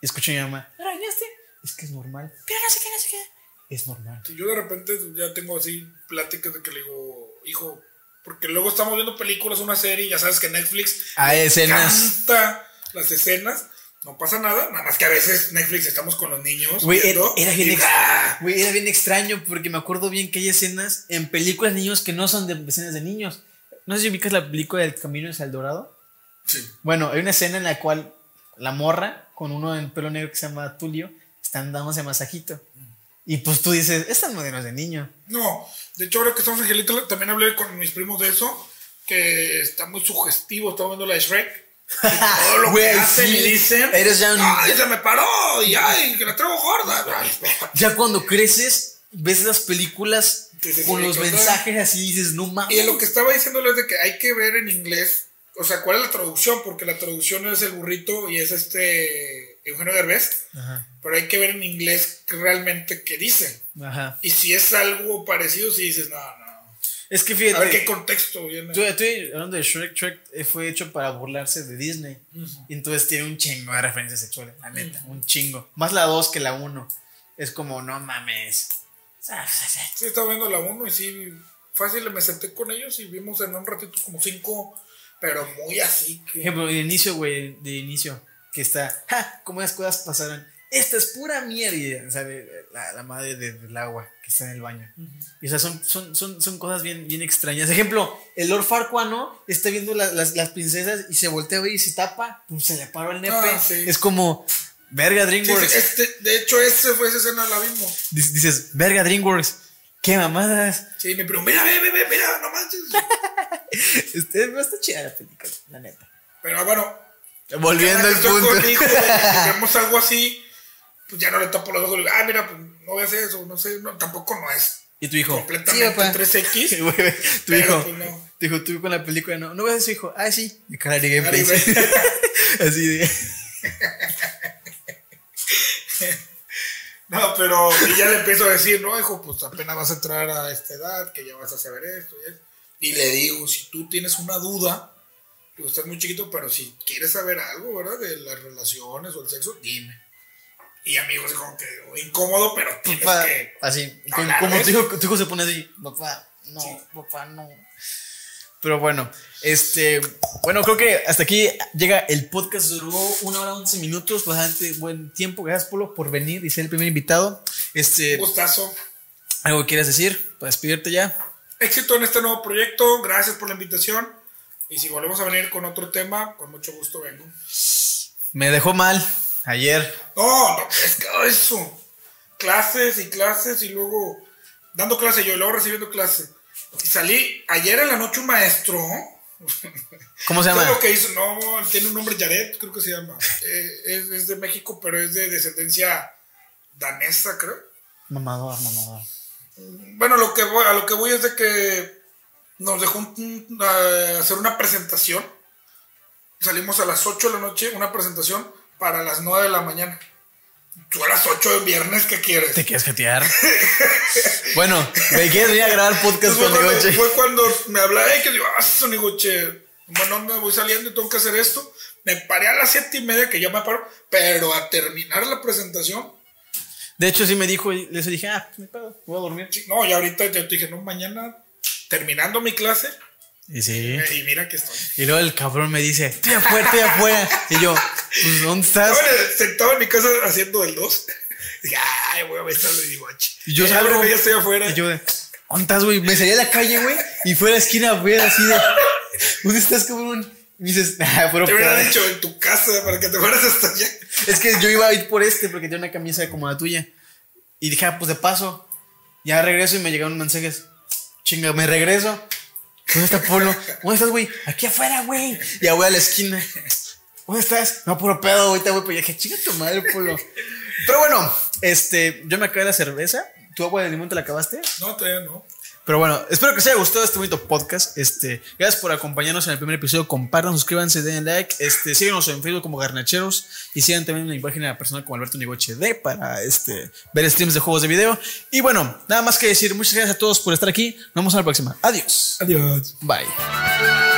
Y escucho a mi mamá, ¿me regañaste? Es que es normal. Pero no sé qué, no sé qué. Es normal. Yo de repente ya tengo así pláticas de que le digo, hijo, porque luego estamos viendo películas, una serie, y ya sabes que Netflix Hay escenas. canta las escenas, no pasa nada, nada más que a veces Netflix estamos con los niños. Güey, era, viendo, era bien y, ex- ¡ah! güey, era bien extraño porque me acuerdo bien que hay escenas en películas de niños que no son de escenas de niños. No sé si ubicas la película del Camino hacia el Dorado. Sí. Bueno, hay una escena en la cual la morra con uno en pelo negro que se llama Tulio están dándose masajito. Y pues tú dices, esta no es de niño. No, de hecho ahora que estamos en Angelito también hablé con mis primos de eso, que está muy sugestivo, estamos viendo la de Shrek. Todo lo Güey, que hacen sí. y dicen, Eres ya un- ¡ay, se me paró! ¡Y ay, que la traigo gorda! Ya cuando creces, ves las películas con los mensajes así y dices, no mames. Y lo que estaba diciéndole es de que hay que ver en inglés, o sea, ¿cuál es la traducción? Porque la traducción es el burrito y es este Eugenio Derbez, Ajá, pero hay que ver en inglés realmente qué dicen. ajá. Y si es algo parecido, si dices, no, no. Es que A ver qué fíjate, contexto viene. estoy, estoy hablando de Shrek. Shrek fue hecho para burlarse de Disney. Y entonces tiene un chingo de referencias sexuales, la neta, un chingo. Más la 2 que la 1. Es como, no mames. Sí, estaba viendo la 1 y sí, fácil, me senté con ellos y vimos en un ratito como cinco, pero muy así que... ejemplo, de inicio, güey, de inicio, que está, ja, ¿cómo las cosas pasaron? Esta es pura mierda, y sale la, la madre de- del agua que está en el baño. Y o sea, son, son, son, son cosas bien, bien extrañas. Ejemplo, el Lord Farquaad está viendo la- las, las princesas y se voltea a ver y se tapa, pues se le paró el nepe. Ah, sí. Es como, verga, DreamWorks. sí, este, de hecho, ese fue esa escena, la vimos. Dices, dices, verga, DreamWorks, qué mamadas. Sí, me preguntó, mira, ve, ve, ve, mira, no manches. [laughs] Este, no está chida la película, la neta. Pero bueno, Volviendo al punto. con mi hijo de que [laughs] vemos algo así, pues ya no le tapo los ojos. Le digo, ah, mira, pues no veas eso, no sé, no, tampoco no es Y tu hijo. completamente papá. 3X. [laughs] Güey, güey, tu Pero, hijo. pues, no. Tu hijo, tú con la película, no. ¿No ves a su hijo? Ah, sí. Y cara de gameplay. [laughs] Así de. [laughs] No, pero y ya le empiezo a decir, no, hijo, pues apenas vas a entrar a esta edad, que ya vas a saber esto y esto. Y le digo, si tú tienes una duda, digo, estás muy chiquito, pero si quieres saber algo, ¿verdad? De las relaciones o el sexo, dime. Y amigos, como que incómodo, pero tienes Papá, que... así. Como, tu, hijo, tu hijo se pone así. Papá, no, Sí. papá, no. Pero bueno, este. Bueno, creo que hasta aquí llega el podcast. Duró una hora, once minutos. Bastante buen tiempo. Gracias, Polo, por venir y ser el primer invitado. Este. Un gustazo. ¿Algo que quieras decir? Para despedirte ya. Éxito en este nuevo proyecto, gracias por la invitación. Y si volvemos a venir con otro tema, con mucho gusto vengo. Me dejó mal ayer. No, no, es que eso. Clases y clases y luego dando clase yo y luego recibiendo clase. Y salí ayer en la noche un maestro. ¿Cómo se llama? ¿Sabes lo que hizo? No, tiene un nombre Jared, creo que se llama. Eh, es, es de México, pero es de descendencia danesa, creo. Mamador, mamador. Bueno, lo que voy, a lo que voy es de que nos dejó un- a hacer una presentación. Salimos a las 8 de la noche, una presentación para las 9 de la mañana. Tú a las 8 de viernes, ¿qué quieres? ¿Te quieres jetear? [laughs] bueno, me quieres venir a grabar podcast Fue con Nigoche. fue cuando me hablaba, "Ey, que digo, ah, Sonigoche, bueno, me voy saliendo y tengo que hacer esto. Me paré a las 7 y media, que ya me paro, pero a terminar la presentación, De hecho, sí me dijo y les dije, ah, me voy a dormir. sí, no, y ahorita te, te dije, no, mañana terminando mi clase, Y sí. y mira que estoy. Y luego el cabrón me dice, estoy afuera, estoy afuera. Y yo, pues, ¿dónde estás? En- sentado en mi casa haciendo el 2. Dije, ay, voy a besarle Nigoche. Y yo salgo. ya estoy afuera. Y yo de, ¿dónde estás, güey? Me salí a la calle, güey. Y fue a la esquina a ver así de, ¿dónde estás, cabrón? Y me dices, [laughs] ah, pero te hubiera dicho en tu casa para que te fueras hasta allá. Es que yo iba a ir por este porque tiene una camisa como la tuya. Y dije, ah, pues de paso. Ya regreso y me llegaron mensajes. Chinga, me regreso. ¿Dónde está Polo? ¿Dónde estás, güey? Aquí afuera, güey. Ya voy a la esquina. ¿Dónde estás? No, puro pedo, ahorita, güey. Ya dije, chinga tu madre, Polo. Pero bueno, este, yo me acabé la cerveza. ¿Tu agua de limón te la acabaste? No, todavía no. Pero bueno, espero que os haya gustado este bonito podcast. Este, gracias por acompañarnos en el primer episodio. Compartan, suscríbanse, den like. Este, síguenos en Facebook como Garnacheros y sigan también en mi página personal como Alberto Nigoche D para este, ver streams de juegos de video. Y bueno, nada más que decir, muchas gracias a todos por estar aquí. Nos vemos en la próxima. Adiós. Adiós. Bye.